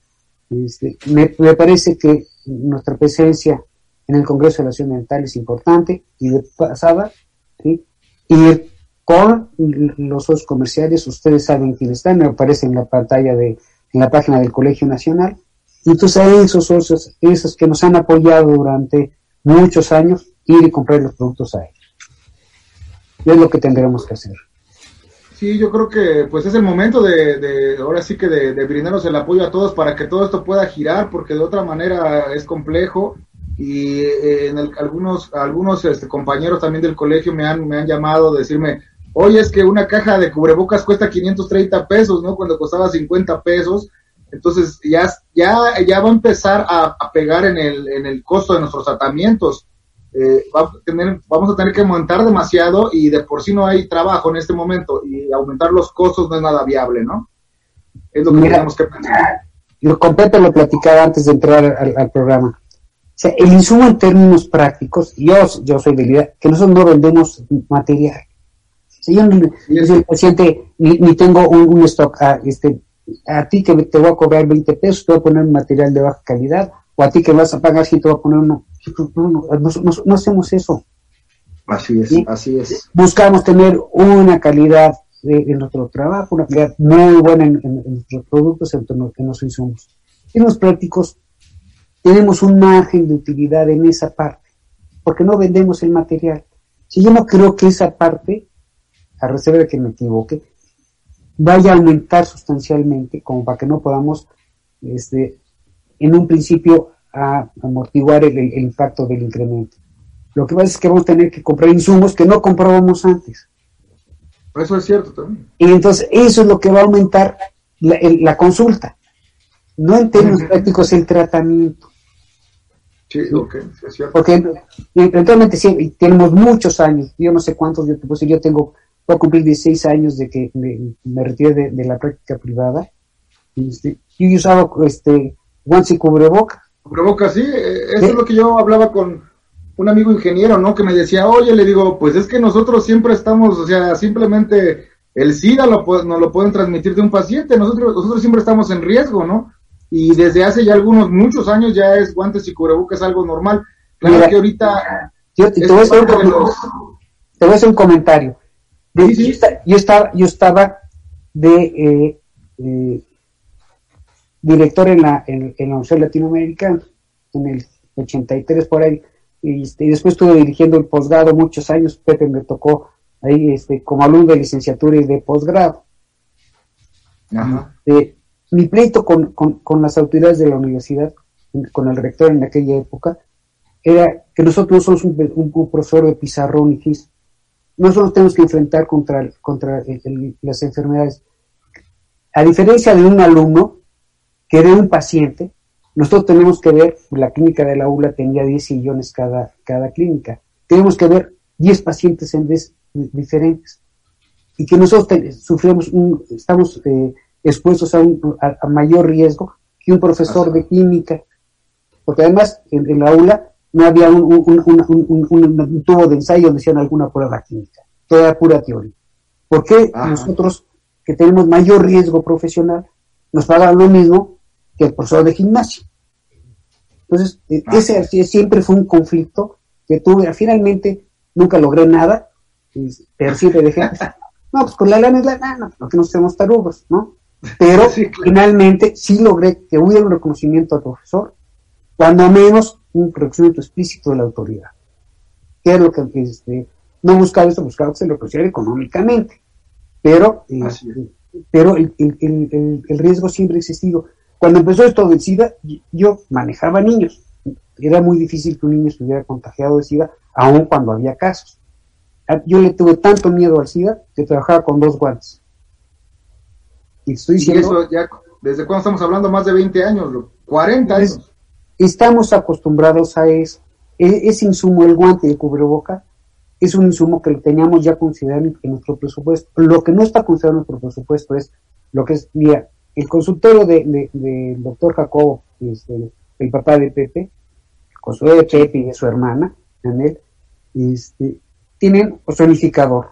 Este, me, parece que nuestra presencia en el Congreso de la Ciudad Mental es importante y de pasada, ¿sí? ir con los socios comerciales, ustedes saben quiénes están, me aparece en la pantalla de, en la página del Colegio Nacional, entonces a esos socios, esos que nos han apoyado durante muchos años, ir y comprar los productos a ellos. Y es lo que tendremos que hacer. Sí, yo creo que pues es el momento de, ahora sí que de, de, el apoyo a todos para que todo esto pueda girar, porque de otra manera es complejo y eh, en algunos algunos este, compañeros también del colegio me han me han llamado a decirme Oye, es que una caja de cubrebocas cuesta 530 pesos, ¿no? Cuando costaba 50 pesos. Entonces ya, ya, ya va a empezar a, pegar en el, en el costo de nuestros tratamientos. Eh, a tener, vamos a tener que aumentar demasiado y de por sí no hay trabajo en este momento y aumentar los costos no es nada viable, ¿no? Es lo que tenemos que pensar. Lo completo lo platicaba antes de entrar al, programa. O sea, el insumo en términos prácticos, yo, yo soy de la idea que nosotros no vendemos material. Si yo, soy paciente, ni, tengo un, stock, a, este, a ti que te voy a cobrar 20 pesos, te voy a poner un material de baja calidad, o a ti que vas a pagar si te voy a poner uno. No, hacemos eso. Así es, así es. Buscamos tener una calidad de, nuestro trabajo, una calidad muy buena en, nuestros productos, en, en los insumos. En los prácticos tenemos un margen de utilidad en esa parte, porque no vendemos el material. Si yo no creo que esa parte a reserva de que me equivoque, vaya a aumentar sustancialmente, como para que no podamos, este, en un principio, a amortiguar el, impacto del incremento. Lo que pasa es que vamos a tener que comprar insumos que no comprábamos antes. Eso es cierto también. Y entonces eso es lo que va a aumentar la, consulta. No en términos prácticos el tratamiento. Sí, ok, es cierto. Porque eventualmente sí, tenemos muchos años, yo no sé cuántos, yo, pues, yo tengo voy a cumplir 16 años de que me, retiré de, la práctica privada. Este, yo usaba este, guantes y cubrebocas. Cubrebocas, sí, eh, eso es lo que yo hablaba con un amigo ingeniero, ¿no? Que me decía, oye, le digo, pues es que nosotros siempre estamos, o sea, simplemente el SIDA lo, nos lo pueden transmitir de un paciente, nosotros, nosotros siempre estamos en riesgo, ¿no? Y desde hace ya algunos, muchos años ya es guantes y cubrebocas algo normal. Claro que ahorita... Yo, te, voy a hacer un comentario. Yo, estaba, yo estaba de eh, eh, director en la, en, la Universidad Latinoamericana, en el 83 por ahí, este, y, después estuve dirigiendo el posgrado muchos años, Pepe me tocó ahí este, como alumno de licenciatura y de posgrado. Eh, mi pleito con, las autoridades de la universidad, con el rector en aquella época, era que nosotros somos un, profesor de pizarrón y gis nosotros tenemos que enfrentar contra, contra las enfermedades. A diferencia de un alumno que de un paciente, nosotros tenemos que ver, la clínica de la ULA tenía 10 sillones cada, cada clínica, tenemos que ver 10 pacientes en vez diferentes. Y que nosotros sufrimos un, estamos eh, expuestos a, un, a, mayor riesgo que un profesor de química, porque además en, en la aula no había un, un, tubo de ensayo donde hacían alguna prueba química, toda pura teoría. ¿Por qué nosotros, que tenemos mayor riesgo profesional, nos pagan lo mismo que el profesor de gimnasio? Entonces, e, ah. ese siempre fue un conflicto que tuve. Finalmente, nunca logré nada, pero siempre dejé, no, pues con la lana es la lana, no que no seamos tarugos, ¿no? Pero finalmente sí logré que hubiera un reconocimiento al profesor, cuando menos un reconocimiento explícito de la autoridad. ¿Qué es lo que este, no buscaba esto? Buscaba que se lo reconociera económicamente. Pero, eh, pero el, riesgo siempre ha existido. Cuando empezó esto del SIDA, yo manejaba niños. Era muy difícil que un niño estuviera contagiado de SIDA, aun cuando había casos. Ah, yo le tuve tanto miedo al SIDA que trabajaba con dos guantes. Y estoy diciendo. ya, ¿Desde cuándo estamos hablando? Más de 20 años, 40 años. Estamos acostumbrados a eso. E, ese insumo, el guante de cubreboca, es un insumo que teníamos ya considerado en nuestro presupuesto. Lo que no está considerado en nuestro presupuesto es lo que es, mira, el consultorio del de, doctor Jacobo, este, el papá de Pepe, Josué de Pepe y de su hermana, Anel, este, tienen ozonificador,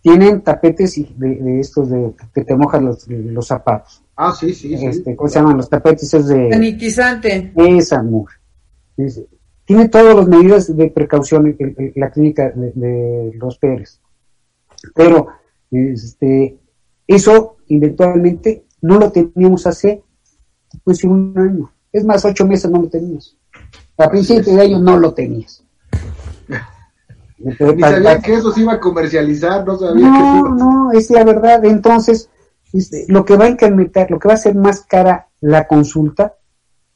tienen tapetes de, estos de que te mojan los, los zapatos. Ah, sí, sí, este, ¿Cómo se llaman los tapetes? Es de... Sanitizante. Esa mujer. tiene todas las medidas de precaución en, la clínica de, los Pérez. Pero este, eso eventualmente no lo teníamos hace pues un año. Es más, ocho meses no lo tenías. A principios de año no lo tenías. Ni sabía que eso se iba a comercializar, no sabía no, que No, es la verdad. Entonces, este, lo que va a incrementar, lo que va a hacer más cara la consulta,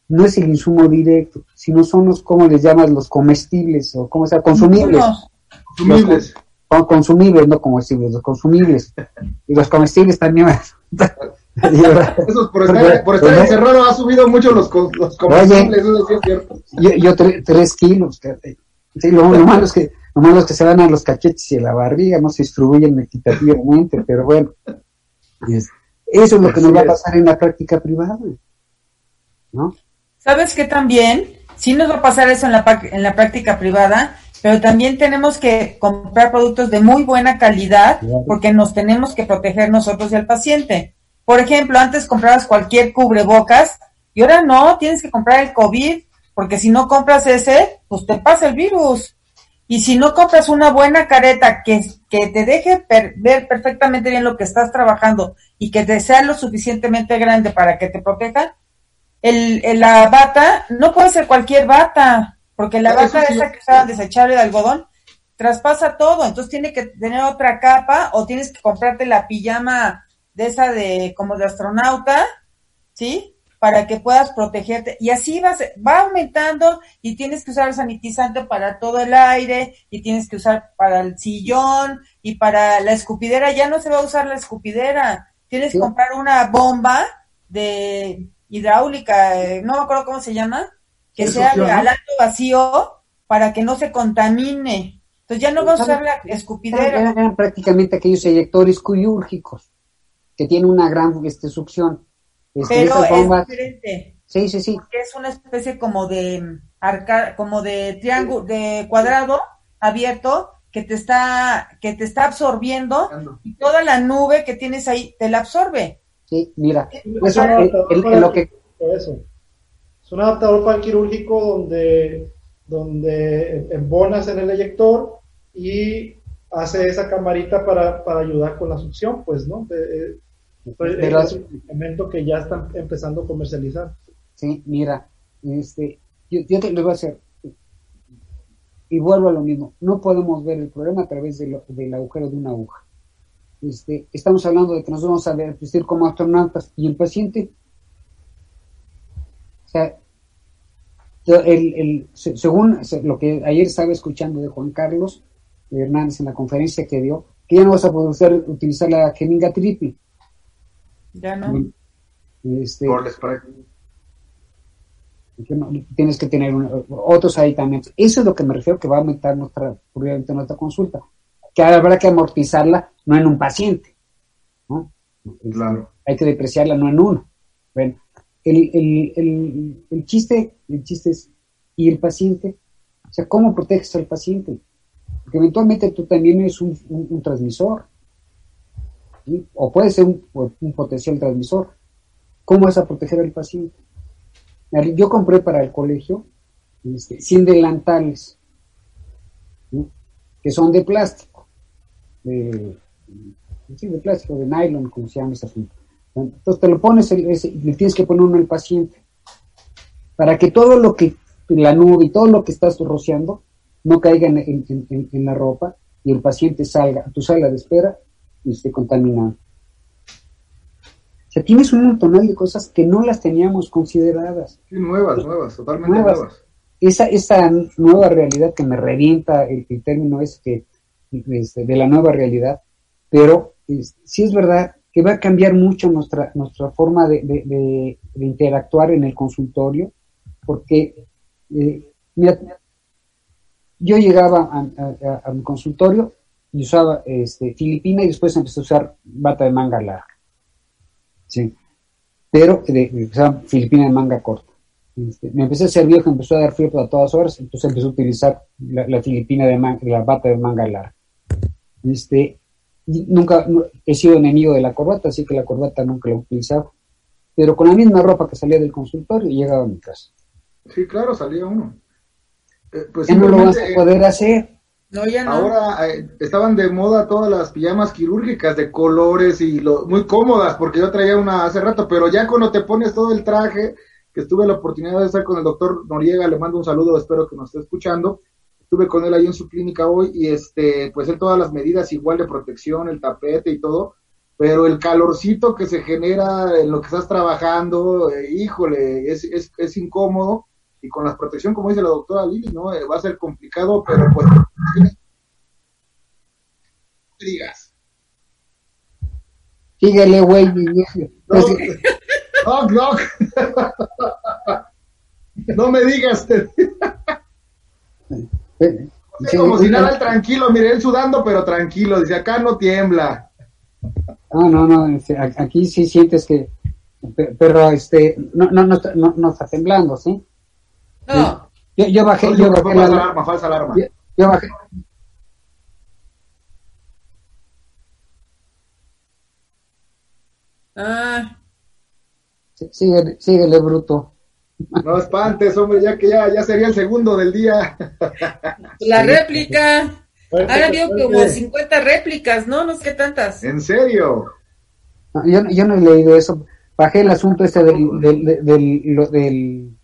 no es el insumo directo, sino son los, ¿cómo les llamas? Los comestibles, o cómo sea, consumibles. Consumibles. Los, consumibles, no comestibles, los consumibles. Y los comestibles también. Eso por estar, por estar encerrado ha subido mucho los, los comestibles, eso sí es cierto. Yo, yo tres kilos. Sí, lo, malo es que, lo malo es que se van a los cachetes y a la barriga, no se distribuyen equitativamente, pero bueno. eso es lo que nos va a pasar en la práctica privada. ¿No? ¿Sabes qué también? Sí nos va a pasar eso en la, en la práctica privada, pero también tenemos que comprar productos de muy buena calidad porque nos tenemos que proteger nosotros y el paciente. Por ejemplo, antes comprabas cualquier cubrebocas y ahora no, tienes que comprar el COVID porque si no compras ese, pues te pasa el virus. Y si no compras una buena careta que, que te deje ver perfectamente bien lo que estás trabajando y que te sea lo suficientemente grande para que te proteja, el, la bata no puede ser cualquier bata, porque la bata esa que usaban desechable de algodón traspasa todo, entonces tiene que tener otra capa o tienes que comprarte la pijama de esa de como de astronauta, ¿sí? para que puedas protegerte. Y así vas, va aumentando y tienes que usar el sanitizante para todo el aire y tienes que usar para el sillón y para la escupidera. Ya no se va a usar la escupidera. Tienes que comprar una bomba de hidráulica, eh, no me acuerdo cómo se llama, que sea de al alto vacío para que no se contamine. Entonces ya no va a usar la escupidera. Eran, prácticamente aquellos eyectores quirúrgicos que tienen una gran este, succión este, Pero es diferente. Sí, sí, sí. es una especie como de arca, como de triángulo, de cuadrado abierto que te está, que te está absorbiendo y toda la nube que tienes ahí te la absorbe. Sí, mira, es, un lo que... eso. Es un adaptador para el quirúrgico donde, donde embonas en el eyector y hace esa camarita para, para ayudar con la succión, pues, ¿no? es un medicamento que ya están empezando a comercializar. Sí, mira, este, yo, yo te lo voy a hacer. Y vuelvo a lo mismo, no podemos ver el problema a través de del agujero de una aguja. Este, estamos hablando de que nos vamos a vestir como astronautas y el paciente, o sea, el, el, según lo que ayer estaba escuchando de Juan Carlos Hernández en la conferencia que dio, que ya no vas a poder utilizar la jeringa triple, ya no. Este, tienes que tener otros aditamentos. Eso es lo que me refiero que va a aumentar nuestra, nuestra consulta. Que habrá que amortizarla no en un paciente. ¿no? Claro. Hay que depreciarla no en uno. Bueno, el, el, el, el, chiste, el chiste es, ¿y el paciente? O sea, ¿cómo proteges al paciente? Porque eventualmente tú también eres un, un transmisor o puede ser un, potencial transmisor. ¿Cómo es a proteger al paciente? Yo compré para el colegio este, 100 delantales que son de plástico, de, de plástico, de nylon, como se llama ese asunto. Entonces te lo pones, le tienes que poner uno al paciente para que todo lo que, la nube y todo lo que estás rociando no caiga en, en la ropa y el paciente salga a tu sala de espera y esté contaminado. O sea, tienes un montón de cosas que no las teníamos consideradas. nuevas, nuevas, totalmente nuevas. Esa, esa nueva realidad que me revienta, el, término es que este, de la nueva realidad, pero sí es verdad que va a cambiar mucho nuestra, nuestra forma de, de, interactuar en el consultorio, porque eh, yo llegaba a mi consultorio y usaba este, filipina y después empecé a usar bata de manga larga. Sí. Pero usaba filipina de manga corta. Este, me empecé a ser viejo, empezó a dar frío a todas horas, entonces empecé a utilizar la, filipina de la bata de manga larga. Este, nunca he sido enemigo de la corbata, así que la corbata nunca la he utilizado. Pero con la misma ropa que salía del consultorio, llegaba a mi casa. Sí, claro, salía uno. Eh, pues no lo vas a poder hacer. No, ya no. Ahora eh, estaban de moda todas las pijamas quirúrgicas de colores y lo, muy cómodas, porque yo traía una hace rato, pero ya cuando te pones todo el traje, que tuve la oportunidad de estar con el doctor Noriega, le mando un saludo, espero que nos esté escuchando. Estuve con él ahí en su clínica hoy y este, pues él todas las medidas igual de protección, el tapete y todo, pero el calorcito que se genera en lo que estás trabajando, eh, híjole, es, es, es, incómodo y con la protección, como dice la doctora Lili, ¿no? Eh, va a ser complicado, pero pues... Digas. Síguele, güey. No, no, no me digas. como si nada tranquilo, mire, él sudando, pero tranquilo, dice, acá no tiembla. No, no, no, este, aquí sí sientes que, pero este, no, no, no, no, no está temblando, ¿sí? No. Yo, yo bajé, yo bajé falsa alarma, falsa alarma. Yo, bajé. Ah. Síguele, síguele, bruto. No espantes, hombre, ya que ya, ya sería el segundo del día. La réplica. Ahora habido como 50 réplicas, ¿no? No sé tantas. ¿En serio? yo, yo, no he leído eso. Bajé el asunto este del, del, del,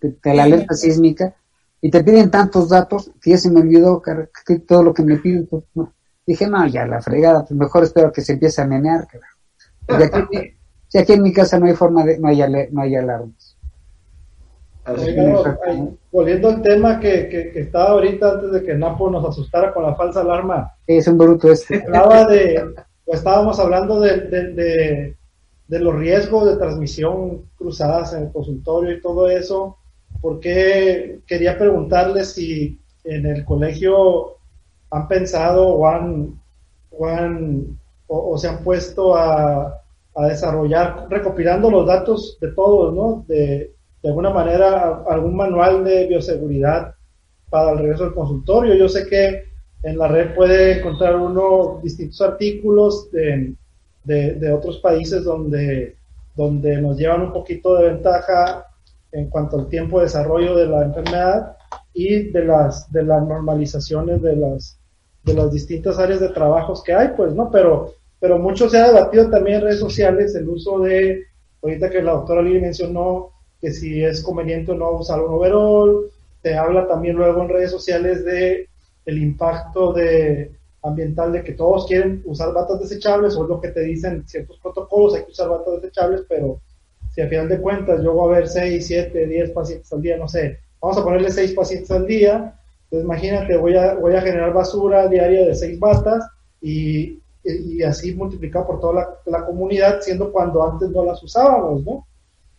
de la alerta sísmica y te piden tantos datos que ya se me olvidó que, todo lo que me piden. Pues, Dije, no, ya la fregada, pues mejor espero que se empiece a menear. si aquí en mi casa no hay forma de, no hay, no hay alarmas volviendo al tema que, que, estaba ahorita antes de que Napo nos asustara con la falsa alarma. Es un bruto este. Hablaba de, estábamos hablando de, de, de, los riesgos de transmisión cruzadas en el consultorio y todo eso, porque quería preguntarles si en el colegio han pensado o han, o, han, o se han puesto a, a desarrollar, recopilando los datos de todos, ¿no? De, de alguna manera algún manual de bioseguridad para el regreso al consultorio. Yo sé que en la red puede encontrar uno distintos artículos de, de, otros países donde, donde nos llevan un poquito de ventaja en cuanto al tiempo de desarrollo de la enfermedad y de las, de las normalizaciones de las, de las distintas áreas de trabajos que hay, pues, ¿no? Pero, pero mucho se ha debatido también en redes sociales el uso de, ahorita que la doctora Lili mencionó, que si es conveniente o no usar un overall, te habla también luego en redes sociales de el impacto de ambiental de que todos quieren usar batas desechables o es lo que te dicen ciertos protocolos, hay que usar batas desechables, pero si a final de cuentas yo voy a ver 6, 7, 10 pacientes al día, no sé, vamos a ponerle 6 pacientes al día, entonces imagínate, voy a, voy a generar basura diaria de 6 batas y, y, así multiplicado por toda la comunidad, siendo cuando antes no las usábamos, ¿no?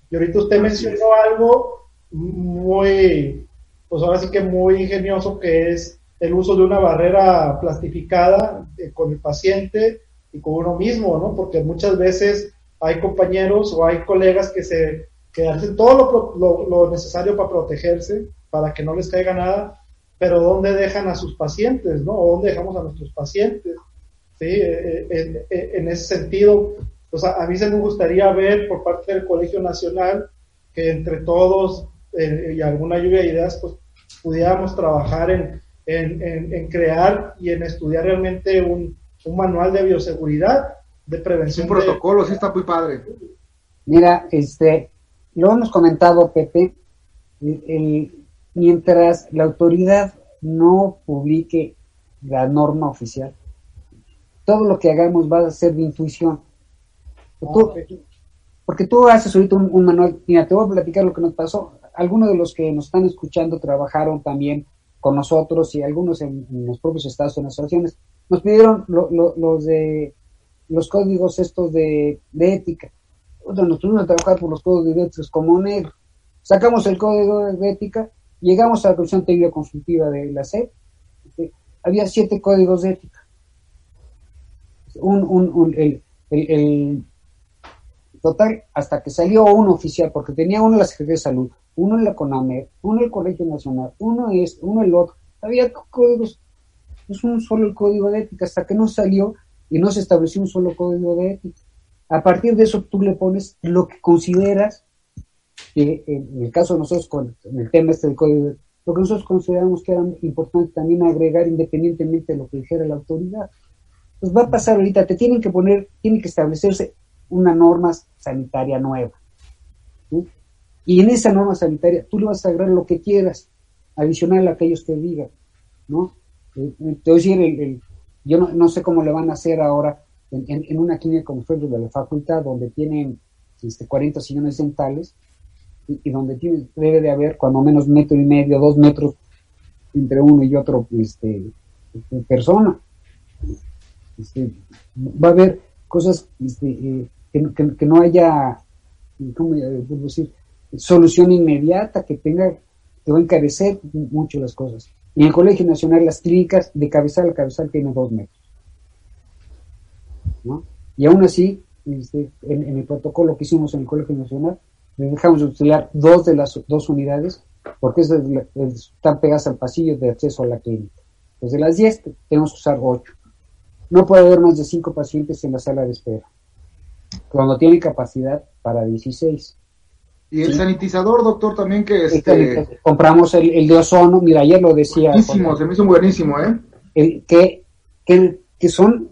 Y ahorita usted mencionó algo muy, pues ahora sí que muy ingenioso, que es el uso de una barrera plastificada eh, con el paciente y con uno mismo, ¿no? Porque muchas veces hay compañeros o hay colegas que se que hacen todo lo, necesario para protegerse, para que no les caiga nada, pero ¿dónde dejan a sus pacientes, no? ¿O dónde dejamos a nuestros pacientes? ¿Sí? Eh, eh, en ese sentido, pues a, mí se me gustaría ver por parte del Colegio Nacional que entre todos eh, y alguna lluvia de ideas, pues pudiéramos trabajar en, en, crear y en estudiar realmente un, manual de bioseguridad, de prevención. Un protocolo, sí está muy padre. Mira, este, lo hemos comentado, Pepe, mientras la autoridad no publique la norma oficial, todo lo que hagamos va a ser de intuición. Porque tú haces ahorita un, manual, mira, te voy a platicar lo que nos pasó. Algunos de los que nos están escuchando trabajaron también con nosotros y algunos en, los propios estados en las asociaciones. Nos pidieron los de los códigos estos de, ética. nos tuvimos a trabajar por los códigos de ética como negro. Sacamos el código de ética, llegamos a la comisión técnica consultiva de la SED. Había siete códigos de ética. Un, un, el Total, hasta que salió uno oficial, porque tenía uno en la Secretaría de Salud, uno en la CONAMER, uno en el Colegio Nacional, uno este, uno el otro. Había códigos, es un solo código de ética, hasta que no salió y no se estableció un solo código de ética. A partir de eso tú le pones lo que consideras, que en el caso de nosotros, con el tema este del código, lo que nosotros consideramos que era importante también agregar independientemente de lo que dijera la autoridad. Pues va a pasar ahorita, te tienen que poner, tiene que establecerse una norma sanitaria nueva. Y en esa norma sanitaria tú le vas a agregar lo que quieras, adicional a que ellos digan, ¿no? Eh, te voy a decir, el, yo no, sé cómo le van a hacer ahora en, una clínica como fue de la facultad, donde tienen este, 40 sillones dentales y, donde tiene, debe de haber cuando menos metro y medio, dos metros entre uno y otro este, persona. Este, va a haber cosas este, eh, que, no haya, ¿cómo decir? Solución inmediata, que tenga, que va a encarecer mucho las cosas. En el Colegio Nacional, las clínicas de cabezal a cabezal tienen dos metros. ¿no? Y aún así, este, en, el protocolo que hicimos en el Colegio Nacional, dejamos de utilizar dos de las dos unidades porque están pegadas al pasillo de acceso a la clínica. Pues de las 10 tenemos que usar 8. No puede haber más de 5 pacientes en la sala de espera cuando tiene capacidad para 16. Y el sanitizador, doctor, también que este... compramos el, de ozono, mira, ayer lo decía. Buenísimo, se me hizo buenísimo, ¿eh? que, que, son,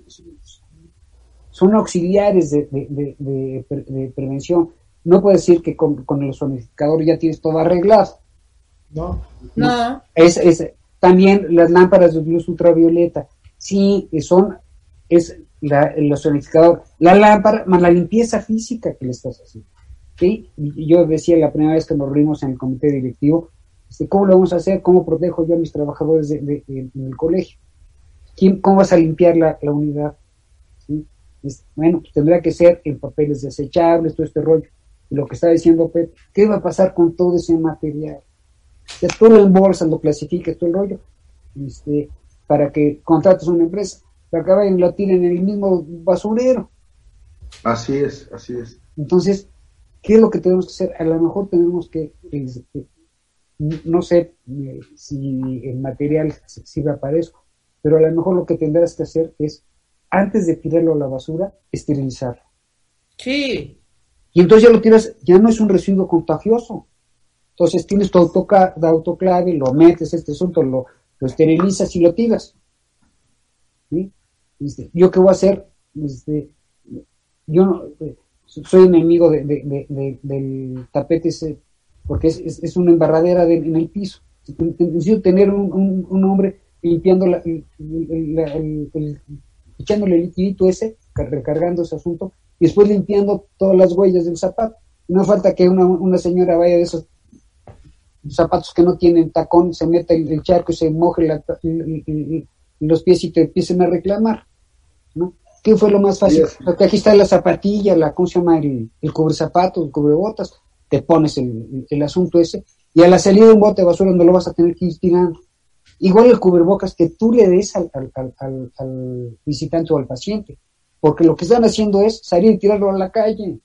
son auxiliares de, de, prevención. No puedo decir que con, el sonificador ya tienes todo arreglado. No. No. Es, es, también las lámparas de luz ultravioleta. Sí, son, es la, el sonificador, la lámpara, más la limpieza física que le estás haciendo. ¿sí? Yo decía la primera vez que nos reunimos en el comité directivo, este, ¿cómo lo vamos a hacer? ¿Cómo protejo yo a mis trabajadores de, en el colegio? ¿Quién, ¿Cómo vas a limpiar la, unidad? bueno, pues tendrá que ser en papeles desechables, todo este rollo. Y lo que está diciendo Pep, ¿qué va a pasar con todo ese material? Ya tú lo embolsas, lo clasificas, todo el rollo, este, para que contrates una empresa que acaben y lo tiren en el mismo basurero. Así es, así es. Entonces, ¿qué es lo que tenemos que hacer? A lo mejor tenemos que, este, no sé eh, si el material sirve para eso, pero a lo mejor lo que tendrás que hacer es, antes de tirarlo a la basura, esterilizarlo. Sí. Y entonces ya lo tiras, ya no es un residuo contagioso. Entonces tienes tu autoclave, lo metes, este asunto, lo, lo esterilizas y lo tiras. Este, ¿Yo qué voy a hacer? Este, yo eh, soy enemigo de, del tapete ese, porque es, una embarradera en el piso. Necesito tener un, un, hombre limpiando, la, el, echándole el liquidito ese, recargando ese asunto, y después limpiando todas las huellas del zapato. No falta que una, una señora vaya de esos zapatos que no tienen tacón, se meta el, charco y se moje los pies y te empiecen a reclamar. ¿no? ¿Qué fue lo más fácil? Porque aquí está la zapatilla, la, ¿cómo se llama? El, el cubre zapatos, el cubrebotas, te pones el, el, asunto ese, y a la salida de un bote de basura no lo vas a tener que ir tirando. Igual el cubrebocas que tú le des al, al, al, visitante o al paciente, porque lo que están haciendo es salir y tirarlo a la calle.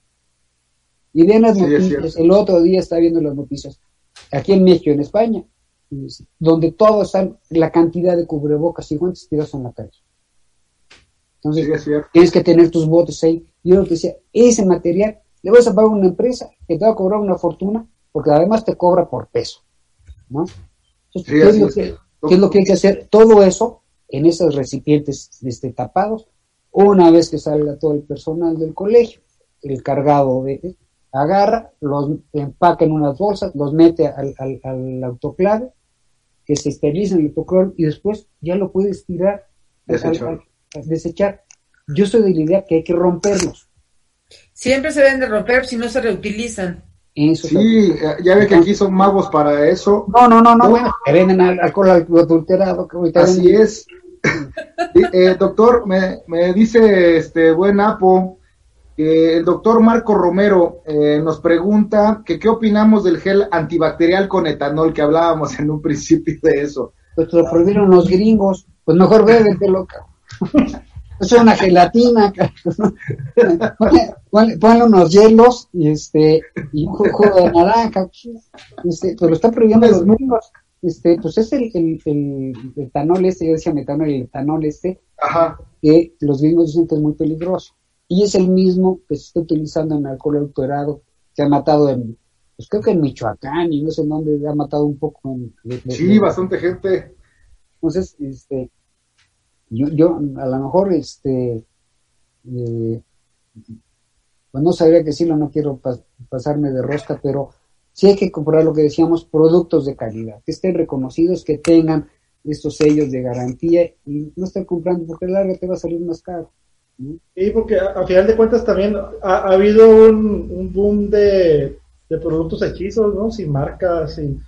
Y de las noticias, el otro día está viendo las noticias, aquí en México, en España, donde todos están la cantidad de cubrebocas y guantes tirados en la calle. Entonces, tienes que tener tus botes ahí. Yo lo que decía, ese material le vas a pagar a una empresa que te va a cobrar una fortuna, porque además te cobra por peso. ¿no? Entonces, ¿qué, es lo que, ¿qué, es lo que, hay que hacer? Todo eso en esos recipientes este, tapados, una vez que salga todo el personal del colegio, el cargado de, agarra, los empaca en unas bolsas, los mete al, al, autoclave, que se estabiliza en el autoclave y después ya lo puedes tirar al, desechar. Yo soy de la idea que hay que romperlos. Siempre se deben de romper si no se reutilizan. sí, ya ve que aquí son magos para eso. No, no, no, no, bueno, que venden alcohol adulterado. Que Así es. eh, doctor, me, me, dice este buen Apo que el doctor Marco Romero eh, nos pregunta que qué opinamos del gel antibacterial con etanol que hablábamos en un principio de eso. Pues lo prohibieron los gringos, pues mejor de loca. es una gelatina, ponle, unos hielos y este y un jugo de naranja, este, pues lo están prohibiendo los gringos, este, pues es el, el, el, etanol este, yo decía metanol, el etanol este, que los gringos dicen que es muy peligroso. Y es el mismo que se está utilizando en alcohol adulterado, que ha matado en, pues creo que en Michoacán y no sé dónde ha matado un poco. En, sí, bastante gente. Entonces, este, yo, yo a lo mejor, este, eh, pues no sabría decirlo, no quiero pasarme de rosca, pero sí hay que comprar lo que decíamos, productos de calidad, que estén reconocidos, que tengan estos sellos de garantía y no estén comprando porque larga te va a salir más caro. Sí, porque a, final de cuentas también ha, habido un, boom de, productos hechizos, ¿no? Sin marcas, sin,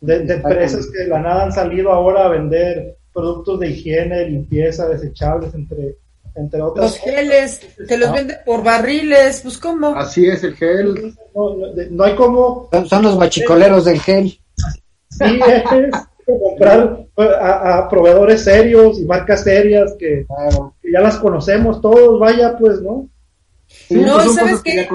de, empresas que de la nada han salido ahora a vender productos de higiene, limpieza, desechables, entre, entre otros. Los geles, te los venden por barriles, pues ¿cómo? Así es el gel. No, hay como... Son los bachicoleros del gel. Sí, es comprar a, proveedores serios y marcas serias que, ya las conocemos todos, vaya pues, ¿no? no, pues ¿sabes qué?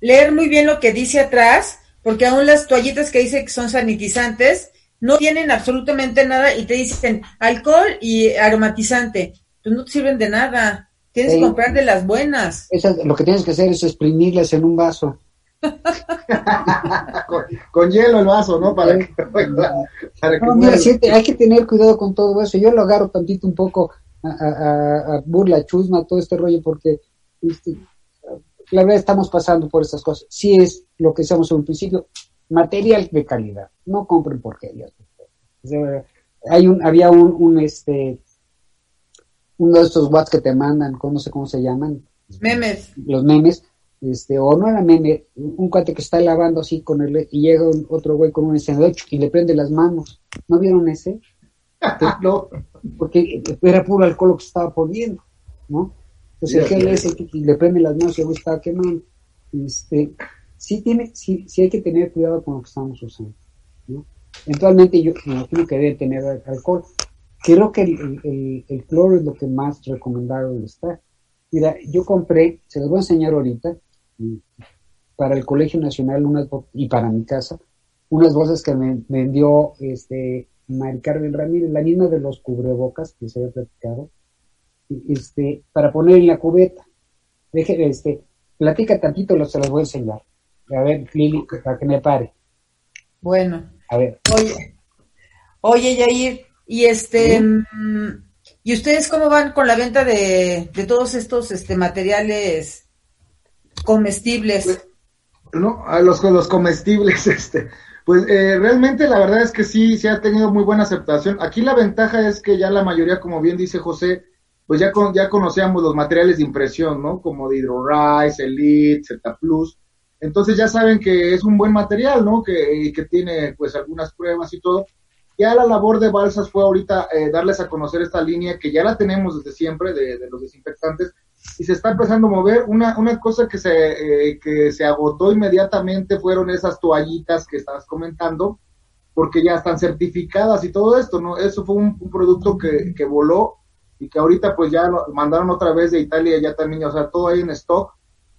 leer muy bien lo que dice atrás, porque aún las toallitas que dice que son sanitizantes, no tienen absolutamente nada y te dicen alcohol y aromatizante. Pues no te sirven de nada. Tienes que comprar de las buenas. lo que tienes que hacer es exprimirlas en un vaso. con, hielo el vaso, ¿no? Para que, hay que tener cuidado con todo eso. Yo lo agarro tantito un poco a, burla, chusma, todo este rollo, porque este, la verdad estamos pasando por estas cosas. Si es lo que decíamos en un principio, material de calidad, no compren porquerías. Hay un, había un, este, uno de estos watts que te mandan, no sé cómo se llaman. Memes. Los memes, este, o no era meme, un cuate que está lavando así con el, y llega otro güey con un encendedor y le prende las manos. ¿No vieron ese? No, porque era puro alcohol lo que se estaba poniendo, ¿no? Entonces el gel ese y le prende las manos y güey estaba quemando. Este, sí tiene, sí, sí hay que tener cuidado con lo que estamos usando. ¿no? Eventualmente yo me imagino que debe tener alcohol. Creo que el, el, cloro es lo que más recomendado está. Mira, yo compré, se los voy a enseñar ahorita, para el Colegio Nacional unas, y para mi casa, unas bolsas que me, vendió este, Mari Carmen Ramírez, la misma de los cubrebocas que se había platicado, este, para poner en la cubeta. Deje, este, platica tantito, se los voy a enseñar. A ver, Lili, para que me pare. Bueno. A ver. Oye, oye, Yair, y este, mm, ¿y ustedes cómo van con la venta de, de todos estos este, materiales comestibles? No, a los, los comestibles, este. Pues eh, realmente la verdad es que sí, se ha tenido muy buena aceptación. Aquí la ventaja es que ya la mayoría, como bien dice José, pues ya, con, ya conocíamos los materiales de impresión, ¿no? Como de Hydrorice, Elite, Z Plus. Entonces ya saben que es un buen material, ¿no? Que, que tiene pues algunas pruebas y todo. Ya la labor de Balsas fue ahorita eh, darles a conocer esta línea que ya la tenemos desde siempre de, de, los desinfectantes y se está empezando a mover. Una, una cosa que se, eh, que se agotó inmediatamente fueron esas toallitas que estabas comentando, porque ya están certificadas y todo esto, ¿no? Eso fue un, producto que, que voló y que ahorita pues ya lo mandaron otra vez de Italia ya también, o sea, todo ahí en stock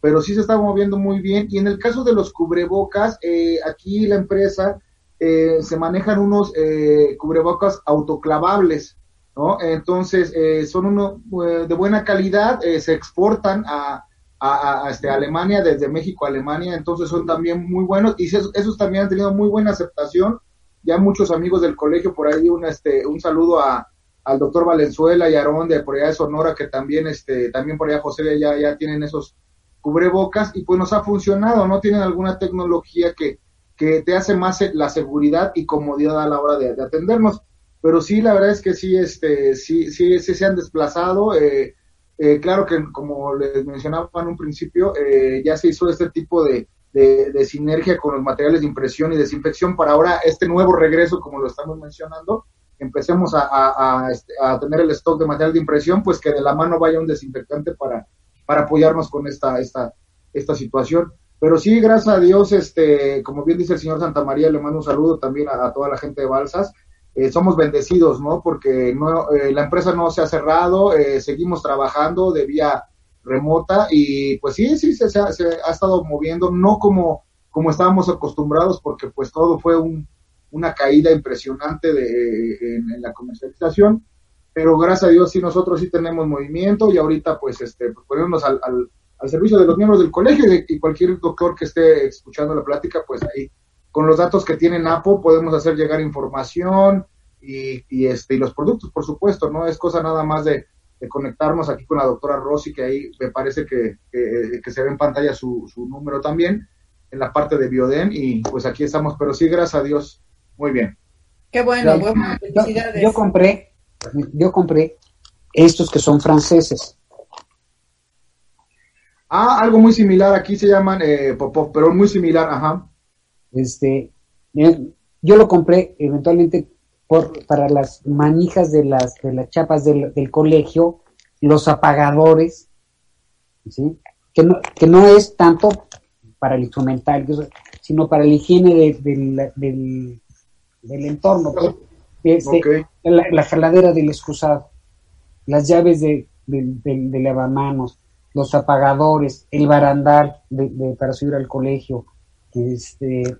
pero sí se está moviendo muy bien. Y en el caso de los cubrebocas, eh, aquí la empresa eh, se manejan unos eh, cubrebocas autoclavables, ¿no? Entonces, son uno de buena calidad, se exportan a, a, este, Alemania, desde México a Alemania, entonces son también muy buenos y esos, también han tenido muy buena aceptación. Ya muchos amigos del colegio, por ahí un, este, un saludo a, al doctor Valenzuela y Aarón de por allá de Sonora, que también, este, también por allá José ya, ya tienen esos cubrebocas y pues nos ha funcionado, ¿no? Tienen alguna tecnología que, que te hace más la seguridad y comodidad a la hora de, atendernos. Pero sí, la verdad es que sí, este, sí, sí, sí se han desplazado. Eh, eh, claro que como les mencionaba en un principio, eh, ya se hizo este tipo de, de, sinergia con los materiales de impresión y desinfección para ahora este nuevo regreso, como lo estamos mencionando, empecemos a, a, este, a tener el stock de material de impresión, pues que de la mano vaya un desinfectante para, para apoyarnos con esta, esta, esta situación. Pero sí, gracias a Dios, este, como bien dice el señor Santa María, le mando un saludo también a, toda la gente de Balsas. Eh, somos bendecidos, ¿no? Porque no, eh, la empresa no se ha cerrado, eh, seguimos trabajando de vía remota y pues sí, sí, se, ha, estado moviendo, no como, como estábamos acostumbrados, porque pues todo fue un, una caída impresionante de, en, la comercialización, pero gracias a Dios sí nosotros sí tenemos movimiento y ahorita pues este pues, ponernos al, al, al, servicio de los miembros del colegio y, y cualquier doctor que esté escuchando la plática, pues ahí con los datos que tiene Napo podemos hacer llegar información y, y, este, y los productos, por supuesto, no es cosa nada más de, de conectarnos aquí con la doctora Rossi, que ahí me parece que, que, que, se ve en pantalla su, su número también, en la parte de Bioden, y pues aquí estamos, pero sí, gracias a Dios, muy bien. Qué bueno, yo, felicidades. Yo, yo, compré, yo compré estos que son franceses. Ah, algo muy similar, aquí se llaman eh, Popov, pero muy similar, ajá. Este, yo lo compré eventualmente por, para las manijas de las, de las chapas del, del colegio, los apagadores, ¿sí? que, no, que no es tanto para el instrumental, sino para la higiene de, de, del, del, entorno. Pues. Este, okay. la, la, jaladera del excusado, las llaves de, lavamanos, los apagadores, el barandal de, para subir al colegio, este,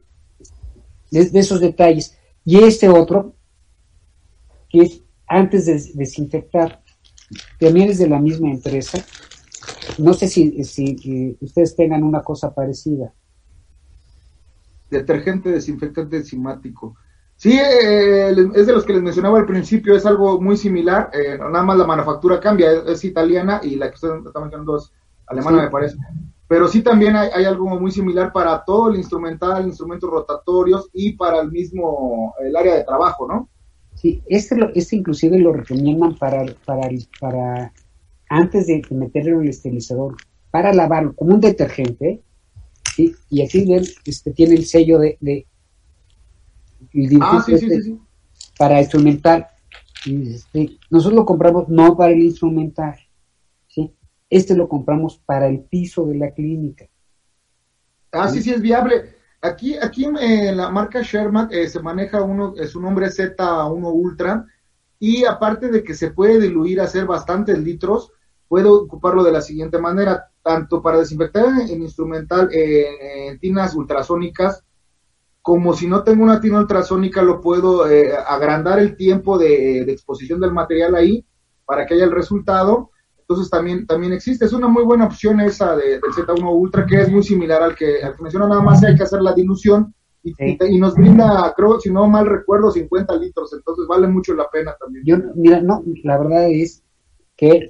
de, esos detalles. Y este otro, que es antes de desinfectar, también es de la misma empresa. No sé si, si ustedes tengan una cosa parecida. Detergente desinfectante enzimático. Sí, eh, es de los que les mencionaba al principio, es algo muy similar, eh, nada más la manufactura cambia, es, italiana y la que ustedes están mencionando es alemana, me parece. Pero sí también hay, hay, algo muy similar para todo el instrumental, instrumentos rotatorios y para el mismo, el área de trabajo, ¿no? Sí, este, lo, este inclusive lo recomiendan para, para, para antes de meterlo en el estilizador, para lavarlo como un detergente, ¿sí? y aquí ven, este, tiene el sello de, de ah, sí, este, sí, sí, para instrumental. Este, nosotros lo compramos no para el instrumental, este lo compramos para el piso de la clínica. Ah, sí, sí, es viable. Aquí, aquí en la marca Sherman eh, se maneja uno, su nombre Z1 Ultra, y aparte de que se puede diluir, hacer bastantes litros, puedo ocuparlo de la siguiente manera, tanto para desinfectar en instrumental eh, en tinas ultrasónicas, como si no tengo una tina ultrasónica, lo puedo eh, agrandar el tiempo de, exposición del material ahí para que haya el resultado entonces también, también existe. Es una muy buena opción esa de, del Z1 Ultra, que es muy similar al que, al que menciona, nada más hay que hacer la dilución y, sí. y, y, nos brinda, creo, si no mal recuerdo, 50 litros. Entonces vale mucho la pena también. Yo, mira, no, la verdad es que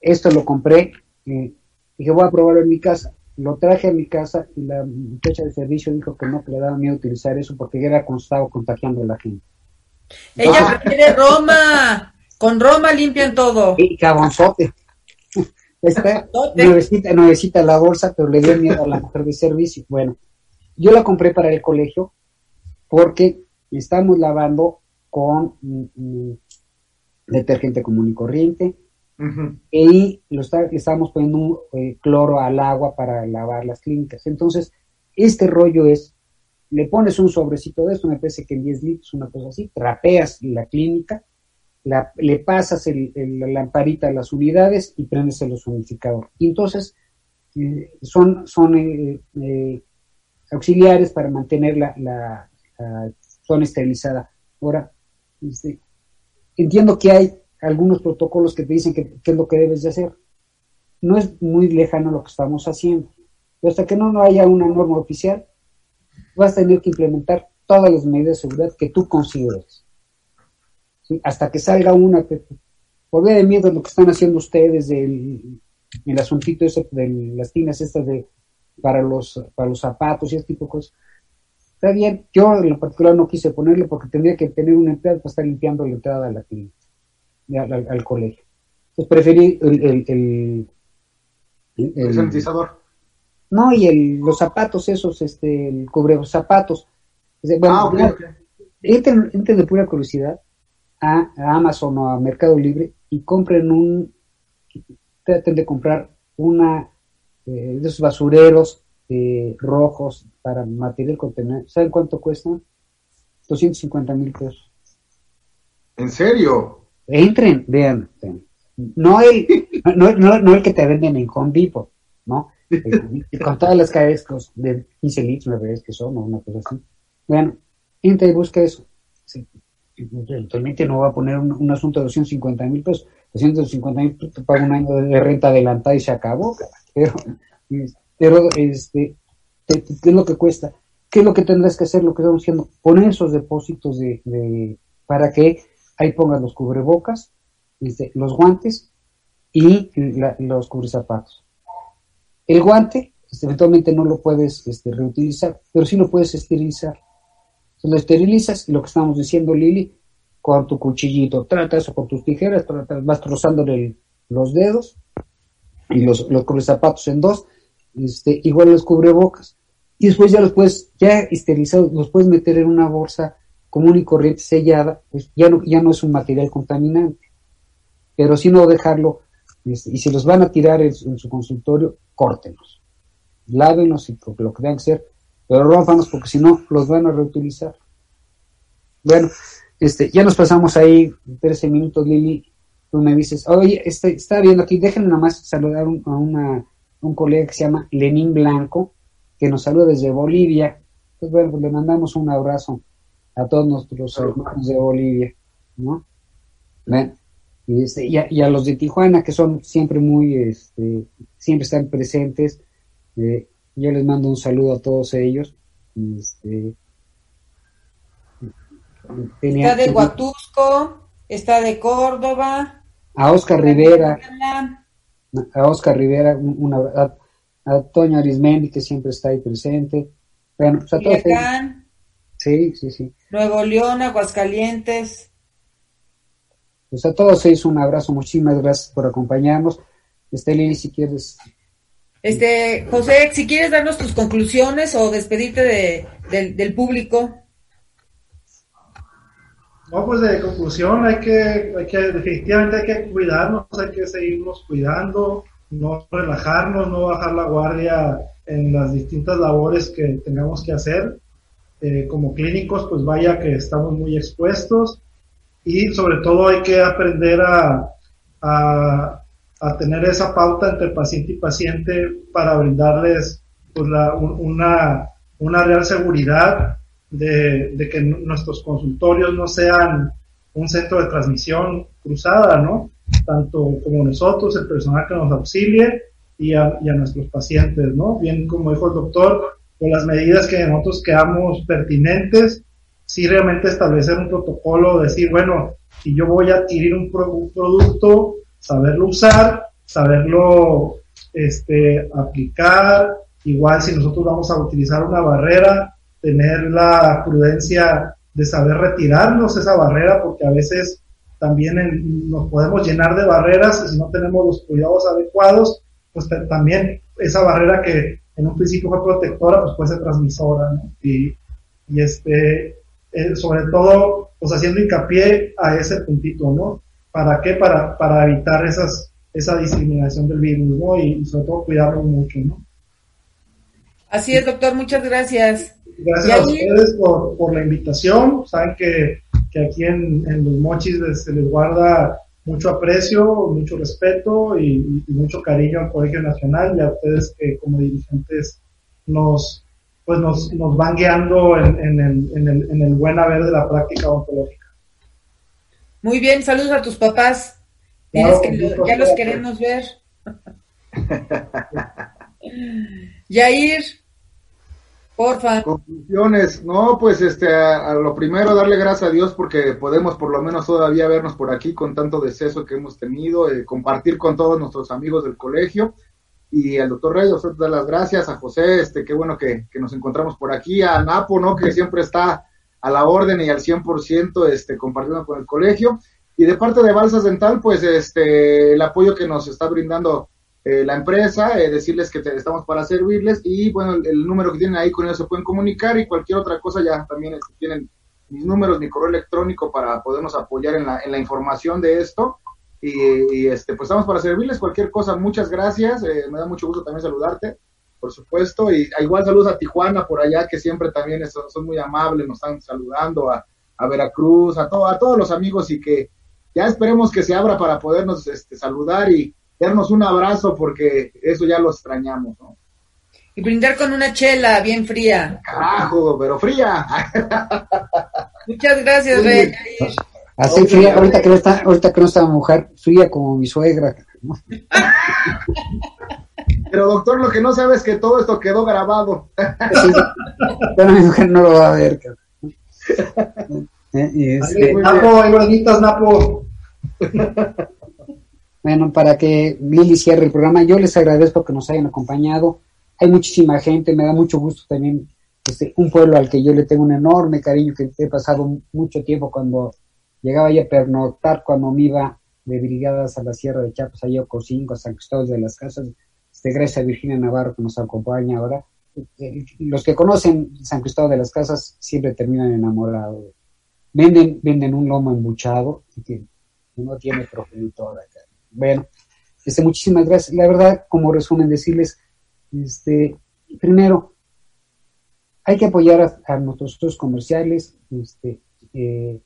esto lo compré, eh, dije voy a probarlo en mi casa. Lo traje a mi casa y la muchacha de servicio dijo que no, que le daba miedo utilizar eso porque era constado contagiando a la gente. Ella prefiere Roma. Con Roma limpian todo. Y cabonzote. Esta nuevecita, nuevecita la bolsa, pero le dio miedo a la mujer de servicio. Bueno, yo la compré para el colegio porque estamos lavando con mm, detergente común y corriente uh -huh. y lo está, estamos poniendo un eh, cloro al agua para lavar las clínicas. Entonces, este rollo es, le pones un sobrecito de esto, me parece que en 10 litros, una cosa así, trapeas la clínica, la, le pasas el, la lamparita a las unidades y prendes el unificador. Y entonces eh, son, son eh, eh, auxiliares para mantener la, la, la, zona esterilizada. Ahora, este, entiendo que hay algunos protocolos que te dicen que, es lo que debes de hacer. No es muy lejano lo que estamos haciendo. Pero hasta que no, no haya una norma oficial, vas a tener que implementar todas las medidas de seguridad que tú consideres. ¿Sí? hasta que salga una que por de miedo lo que están haciendo ustedes del el asuntito ese de las tinas estas de para los para los zapatos y ese tipo de cosas. Está bien yo en lo particular no quise ponerle porque tendría que tener una empleado para estar limpiando la entrada de la tienda al, al, al colegio. Entonces preferí el el, el, el, el sanitizador. No y el, los zapatos esos este el cubre zapatos. Bueno, ah, okay, okay. De pura curiosidad a, a, Amazon o a Mercado Libre y compren un, traten de comprar una eh, de esos basureros eh, rojos para material contenedor. ¿Saben cuánto cuestan? 250 mil pesos. ¿En serio? Entren, vean. No el, no, no, el que te venden en Home Depot, ¿no? con todas las cabezas de 15 litros, me parece que son, o una cosa así. Vean, entra y busca eso. Eventualmente no va a poner un, asunto de 250 mil pesos. 250 mil pesos paga un año de renta adelantada y se acabó. Pero, pero este, ¿qué es lo que cuesta? ¿Qué es lo que tendrás que hacer? Lo que estamos diciendo, poner esos depósitos de, para que ahí pongas los cubrebocas, este, los guantes y los cubrezapatos. El guante, este, eventualmente no lo puedes este, reutilizar, pero sí lo puedes esterilizar. Entonces lo esterilizas y lo que estamos diciendo, Lili, con tu cuchillito, tratas o con tus tijeras, vas trozándole los dedos y los, los cubrezapatos en dos, este, igual los cubrebocas y después ya los puedes, ya esterilizados, los puedes meter en una bolsa común y corriente sellada, pues ya no, ya no es un material contaminante. Pero si no dejarlo, y si los van a tirar en, su consultorio, córtenlos. Lávenlos y lo que tengan que ser, pero rómpanos porque si no, los van a reutilizar. Bueno, este, ya nos pasamos ahí 13 minutos, Lili. Tú me dices, oye, está, está viendo aquí, déjenme nomás saludar a, una, un colega que se llama Lenín Blanco, que nos saluda desde Bolivia. Pues bueno, pues le mandamos un abrazo a todos nuestros hermanos de Bolivia, ¿no? Y, este, y, a, los de Tijuana, que son siempre muy, este, siempre están presentes. Eh, yo les mando un saludo a todos ellos. Este, está de Huatusco, está de Córdoba. A Oscar Rivera. A Oscar Rivera, un, abrazo a Toño Arismendi, que siempre está ahí presente. Bueno, pues a todos. Sí, sí, sí. Nuevo León, Aguascalientes. Pues a todos ellos un abrazo, muchísimas gracias por acompañarnos. Este Lili, si quieres. Este, José, si quieres darnos tus conclusiones o despedirte de, del público. No, pues de conclusión hay que, hay que, definitivamente hay que cuidarnos, hay que seguirnos cuidando, no relajarnos, no bajar la guardia en las distintas labores que tengamos que hacer. Eh, como clínicos, pues vaya que estamos muy expuestos y sobre todo hay que aprender a, a, tener esa pauta entre paciente y paciente para brindarles pues la, una, una real seguridad de, de que nuestros consultorios no sean un centro de transmisión cruzada, ¿no? tanto como nosotros, el personal que nos auxilie y a, nuestros pacientes, ¿no? Bien como dijo el doctor, con las medidas que nosotros quedamos pertinentes, sí realmente establecer un protocolo, decir, bueno, si yo voy a adquirir un, producto, saberlo usar, saberlo este, aplicar, igual si nosotros vamos a utilizar una barrera, tener la prudencia de saber retirarnos esa barrera, porque a veces también nos podemos llenar de barreras y si no tenemos los cuidados adecuados, pues también esa barrera que en un principio fue protectora, pues puede ser transmisora, ¿no? Y, y este, eh, sobre todo, pues haciendo hincapié a ese puntito, ¿no? ¿Para qué? Para, para evitar esas, esa discriminación del virus, ¿no? Y, sobre todo cuidarlo mucho, ¿no? Así es, doctor, muchas gracias. Gracias a ustedes por, por la invitación. Saben que aquí en, los mochis se les guarda mucho aprecio, mucho respeto y, mucho cariño al Colegio Nacional y a ustedes que como dirigentes nos pues nos, nos van guiando en, el, en, el, en el buen haber de la práctica ontológica. Muy bien, saludos a tus papás. que ya los queremos ver. Yair, Porfa. Conclusiones. No, pues este, a, lo primero darle gracias a Dios porque podemos por lo menos todavía vernos por aquí con tanto deceso que hemos tenido, eh, compartir con todos nuestros amigos del colegio. Y al doctor Reyes, dar las gracias, a José, este, qué bueno que, nos encontramos por aquí, a Napo, ¿no? Que siempre está a la orden y al 100% este, compartiendo con el colegio. Y de parte de Balsas Dental, pues este, el apoyo que nos está brindando eh, la empresa, eh, decirles que estamos para servirles y bueno, el, número que tienen ahí con ellos se pueden comunicar y cualquier otra cosa ya también este, tienen mis números, mi correo electrónico para podernos apoyar en la, en la información de esto. Y, este, pues estamos para servirles cualquier cosa. Muchas gracias. Eh, me da mucho gusto también saludarte, por supuesto. Y igual saludos a Tijuana por allá, que siempre también son, son muy amables, nos están saludando, a, a Veracruz, a, todo, a todos los amigos y que ya esperemos que se abra para podernos este, saludar y darnos un abrazo porque eso ya lo extrañamos, ¿no? Y brindar con una chela bien fría. Carajo, pero fría. Muchas gracias, Rey. Así fría, ahorita que no está, ahorita que no está mujer, fría como mi suegra. Pero doctor, lo que no sabe es que todo esto quedó grabado. pero mi mujer no lo va a ver. ¿Eh? Este, Napo, hay Napo. Bueno, para que Lili cierre el programa, yo les agradezco que nos hayan acompañado. Hay muchísima gente, me da mucho gusto también este, un pueblo al que yo le tengo un enorme cariño, que he pasado mucho tiempo cuando llegaba ya a pernoctar, cuando me iba de brigadas a la Sierra de Chiapas, a Yococinco, a San Cristóbal de las Casas, este, gracias a Virginia Navarro que nos acompaña ahora. Eh, los que conocen San Cristóbal de las Casas siempre terminan enamorados. Venden, venden un lomo embuchado que no tiene progenitor acá. Bueno, este, muchísimas gracias. La verdad, como resumen, decirles, este, primero, hay que apoyar a, nuestros socios comerciales, este, eh,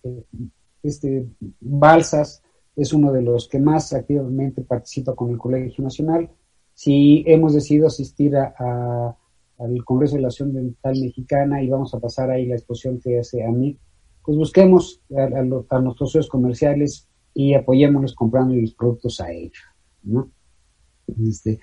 este, Balsas es uno de los que más activamente participa con el Colegio Nacional. Si hemos decidido asistir a, al Congreso de la Acción Dental Mexicana y vamos a pasar ahí la exposición que hace a mí, pues busquemos a, nuestros socios comerciales y apoyémoslos comprando los productos a ellos. ¿no? Este,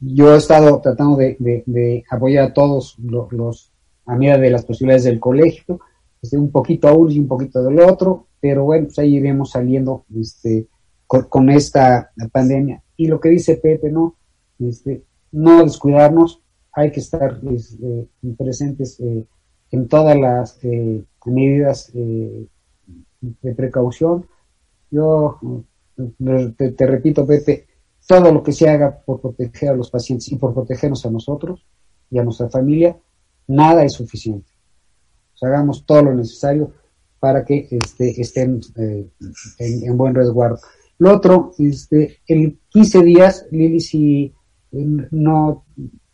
yo he estado tratando de, apoyar a todos los, a medida de las posibilidades del colegio, este, un poquito a uno y un poquito del otro, pero bueno, pues ahí iremos saliendo este, con, esta pandemia. Y lo que dice Pepe, ¿no? Este, no descuidarnos, hay que estar este, presentes eh, en todas las eh, medidas eh, de precaución. Yo te, repito, Pepe, todo lo que se haga por proteger a los pacientes y por protegernos a nosotros y a nuestra familia, nada es suficiente. hagamos todo lo necesario para que este, estén eh, en, buen resguardo. Lo otro, este, en 15 días, Lili, si eh, no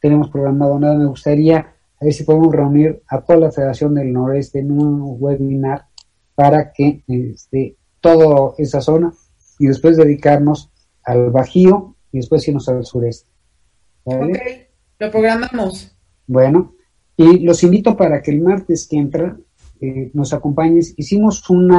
tenemos programado nada, me gustaría a ver si podemos reunir a toda la Federación del Noreste en un webinar para que este, toda esa zona y después dedicarnos al Bajío y después irnos al sureste. Ok, lo programamos. Bueno, y los invito para que el martes que entra nos acompañes. Hicimos un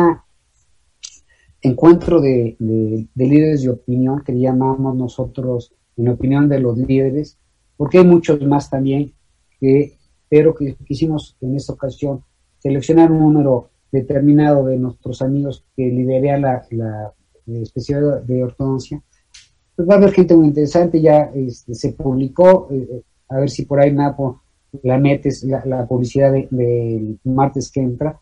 encuentro de, líderes de opinión que llamamos nosotros en opinión de los líderes, porque hay muchos más también, que, pero que quisimos en esta ocasión seleccionar un número determinado de nuestros amigos que liderea la, la especialidad de ortodoncia. Pues va a haber gente muy interesante, ya este, se publicó, eh, eh, a ver si por ahí Napo la metes, la, publicidad del de martes que entra.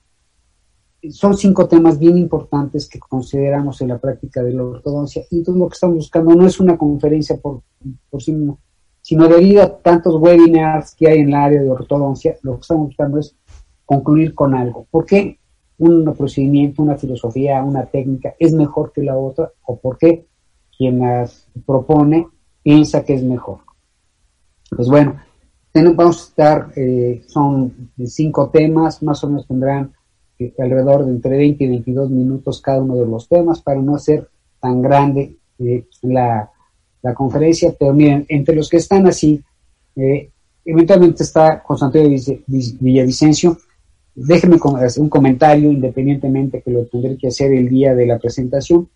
Son cinco temas bien importantes que consideramos en la práctica de la ortodoncia y entonces lo que estamos buscando no es una conferencia por, por sí mismo, sino debido a tantos webinars que hay en la área de ortodoncia, lo que estamos buscando es concluir con algo. ¿Por qué un procedimiento, una filosofía, una técnica es mejor que la otra o por qué quien las propone piensa que es mejor? Pues bueno, vamos a estar, eh, son cinco temas, más o menos tendrán alrededor de entre 20 y 22 minutos cada uno de los temas para no hacer tan grande eh, la, conferencia, pero miren, entre los que están así, eventualmente está Constantino Villavicencio, déjenme un comentario independientemente que lo tendré que hacer el día de la presentación.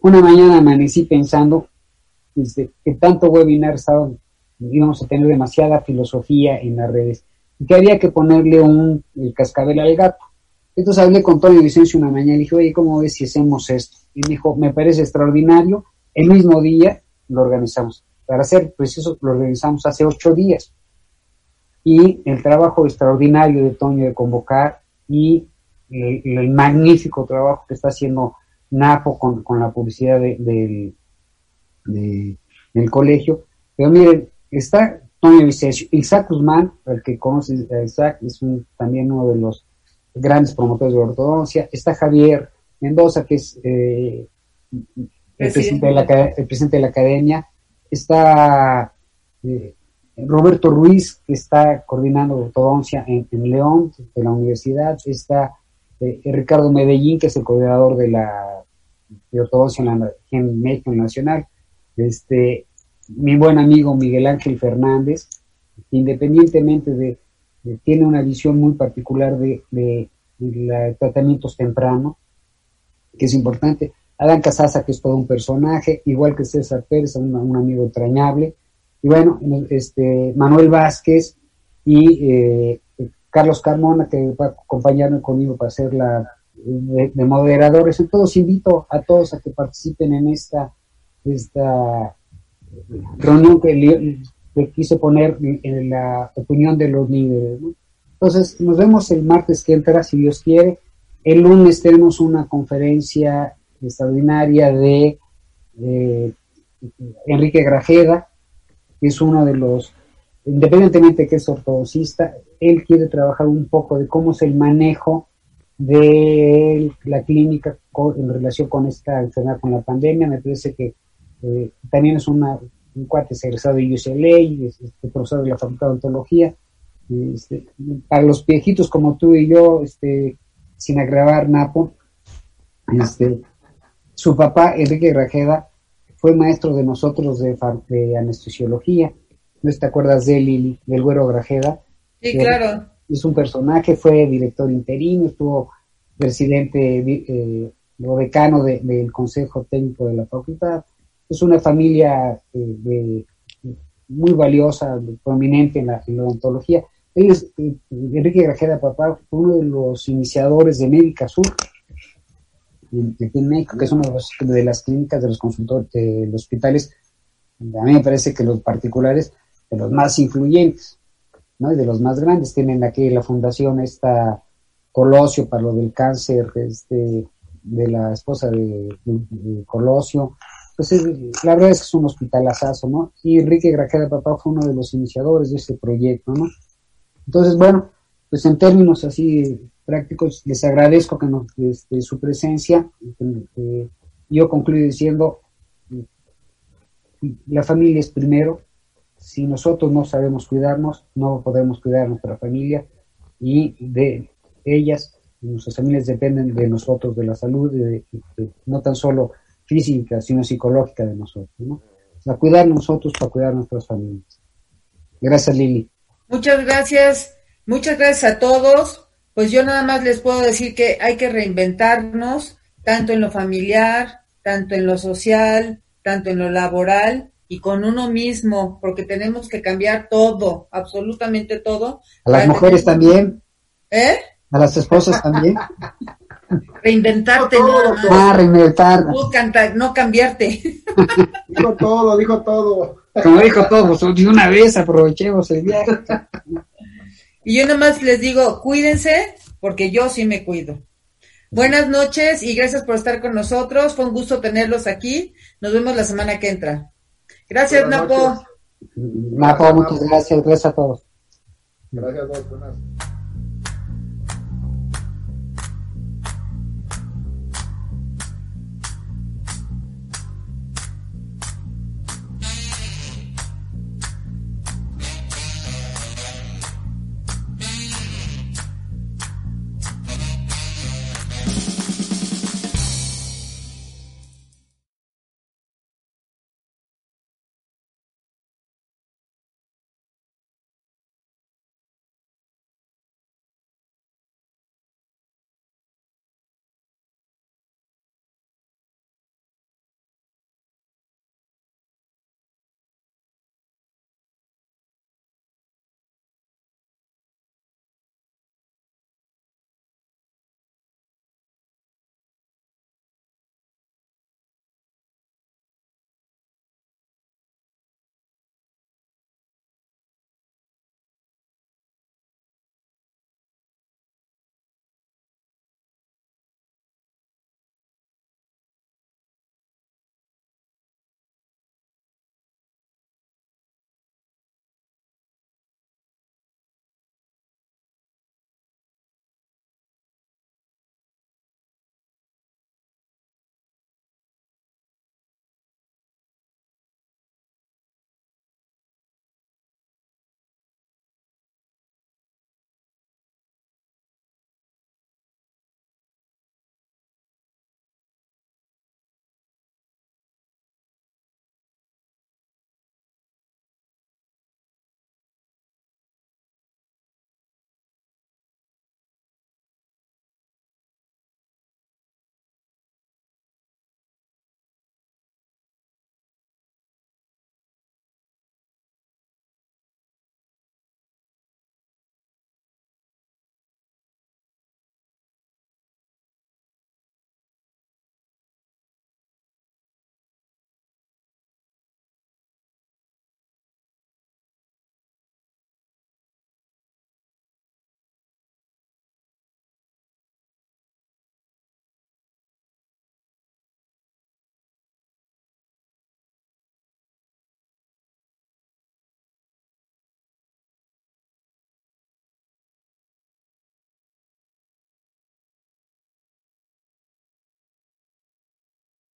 Una mañana amanecí pensando desde que tanto webinar estaban íbamos a tener demasiada filosofía en las redes y que había que ponerle un el cascabel al gato. Entonces hablé con Tony Vicencio una mañana y dije, oye, ¿cómo ves si hacemos esto? Y me dijo, me parece extraordinario. El mismo día lo organizamos. Para ser preciso, lo organizamos hace ocho días. Y el trabajo extraordinario de Tony de convocar y el, magnífico trabajo que está haciendo Napo con, con la publicidad de, del colegio. Pero miren, Está Tony Vicencio, Isaac Guzmán, el que conoce a Isaac, es también uno de los grandes promotores de ortodoncia. Está Javier Mendoza, que es eh, el, presidente de la, academia. Está eh, Roberto Ruiz, que está coordinando ortodoncia en, León, de la universidad. Está eh, Ricardo Medellín, que es el coordinador de la de ortodoncia en, México Nacional, este, mi buen amigo Miguel Ángel Fernández, independientemente de, tiene una visión muy particular de, de, tratamientos tempranos, que es importante. Adán Casasa, que es todo un personaje, igual que César Pérez, un, amigo entrañable. Y bueno, este, Manuel Vázquez y eh, Carlos Carmona, que va a acompañarme conmigo para hacer la de, moderadores. Entonces invito a todos a que participen en esta, esta reunión que le, quise poner en la opinión de los líderes. Entonces, nos vemos el martes que entra, si Dios quiere. El lunes tenemos una conferencia extraordinaria de Enrique Grajeda, que es uno de los, independientemente de que es ortodoxista, él quiere trabajar un poco de cómo es el manejo de la clínica en relación con esta enfermedad, con la pandemia. Me parece que eh, también es una, un cuate egresado de UCLA, es, este, profesor de la Facultad de Ontología. Este, para los viejitos como tú y yo, este, sin agravar Napo, este, su papá, Enrique Rajeda, fue maestro de nosotros de, de anestesiología. ¿No te acuerdas de él, del güero Grajeda? Sí, claro. Es un personaje, fue director interino, estuvo presidente eh, o decano del Consejo Técnico de la Facultad. Es una familia eh, muy valiosa, prominente en la, odontología. Él eh, Enrique Grajeda Papá, fue uno de los iniciadores de Médica Sur, aquí en México, que es una de, las clínicas de los consultores de los hospitales, a mí me parece que los particulares, de los más influyentes, ¿no? y de los más grandes. Tienen aquí la fundación esta Colosio para lo del cáncer este, de la esposa de, Colosio. Pues la verdad es que es un hospitalazazo, ¿no? Y Enrique Grajeda Papá fue uno de los iniciadores de este proyecto, ¿no? Entonces, bueno, pues en términos así prácticos, les agradezco que nos, este, su presencia. yo concluyo diciendo, la familia es primero. Si nosotros no sabemos cuidarnos, no podemos cuidar a nuestra familia y de ellas, nuestras familias dependen de nosotros, de la salud, no tan solo física, sino psicológica de nosotros. ¿no? A cuidar nosotros para cuidar nuestras familias. Gracias, Lili. Muchas gracias. Muchas gracias a todos. Pues yo nada más les puedo decir que hay que reinventarnos, tanto en lo familiar, tanto en lo social, tanto en lo laboral y con uno mismo, porque tenemos que cambiar todo, absolutamente todo. A las mujeres también. ¿Eh? A las esposas también. Reinventarte, no, Ah, reinventar. No, cambiarte. dijo todo, dijo todo. Como dijo todo, pues, de una vez aprovechemos el viaje. Y yo nomás les digo, cuídense, porque yo sí me cuido. Buenas noches y gracias por estar con nosotros. Fue un gusto tenerlos aquí. Nos vemos la semana que entra. Gracias, Napo. Napo, muchas gracias. Gracias a todos. Gracias a todos.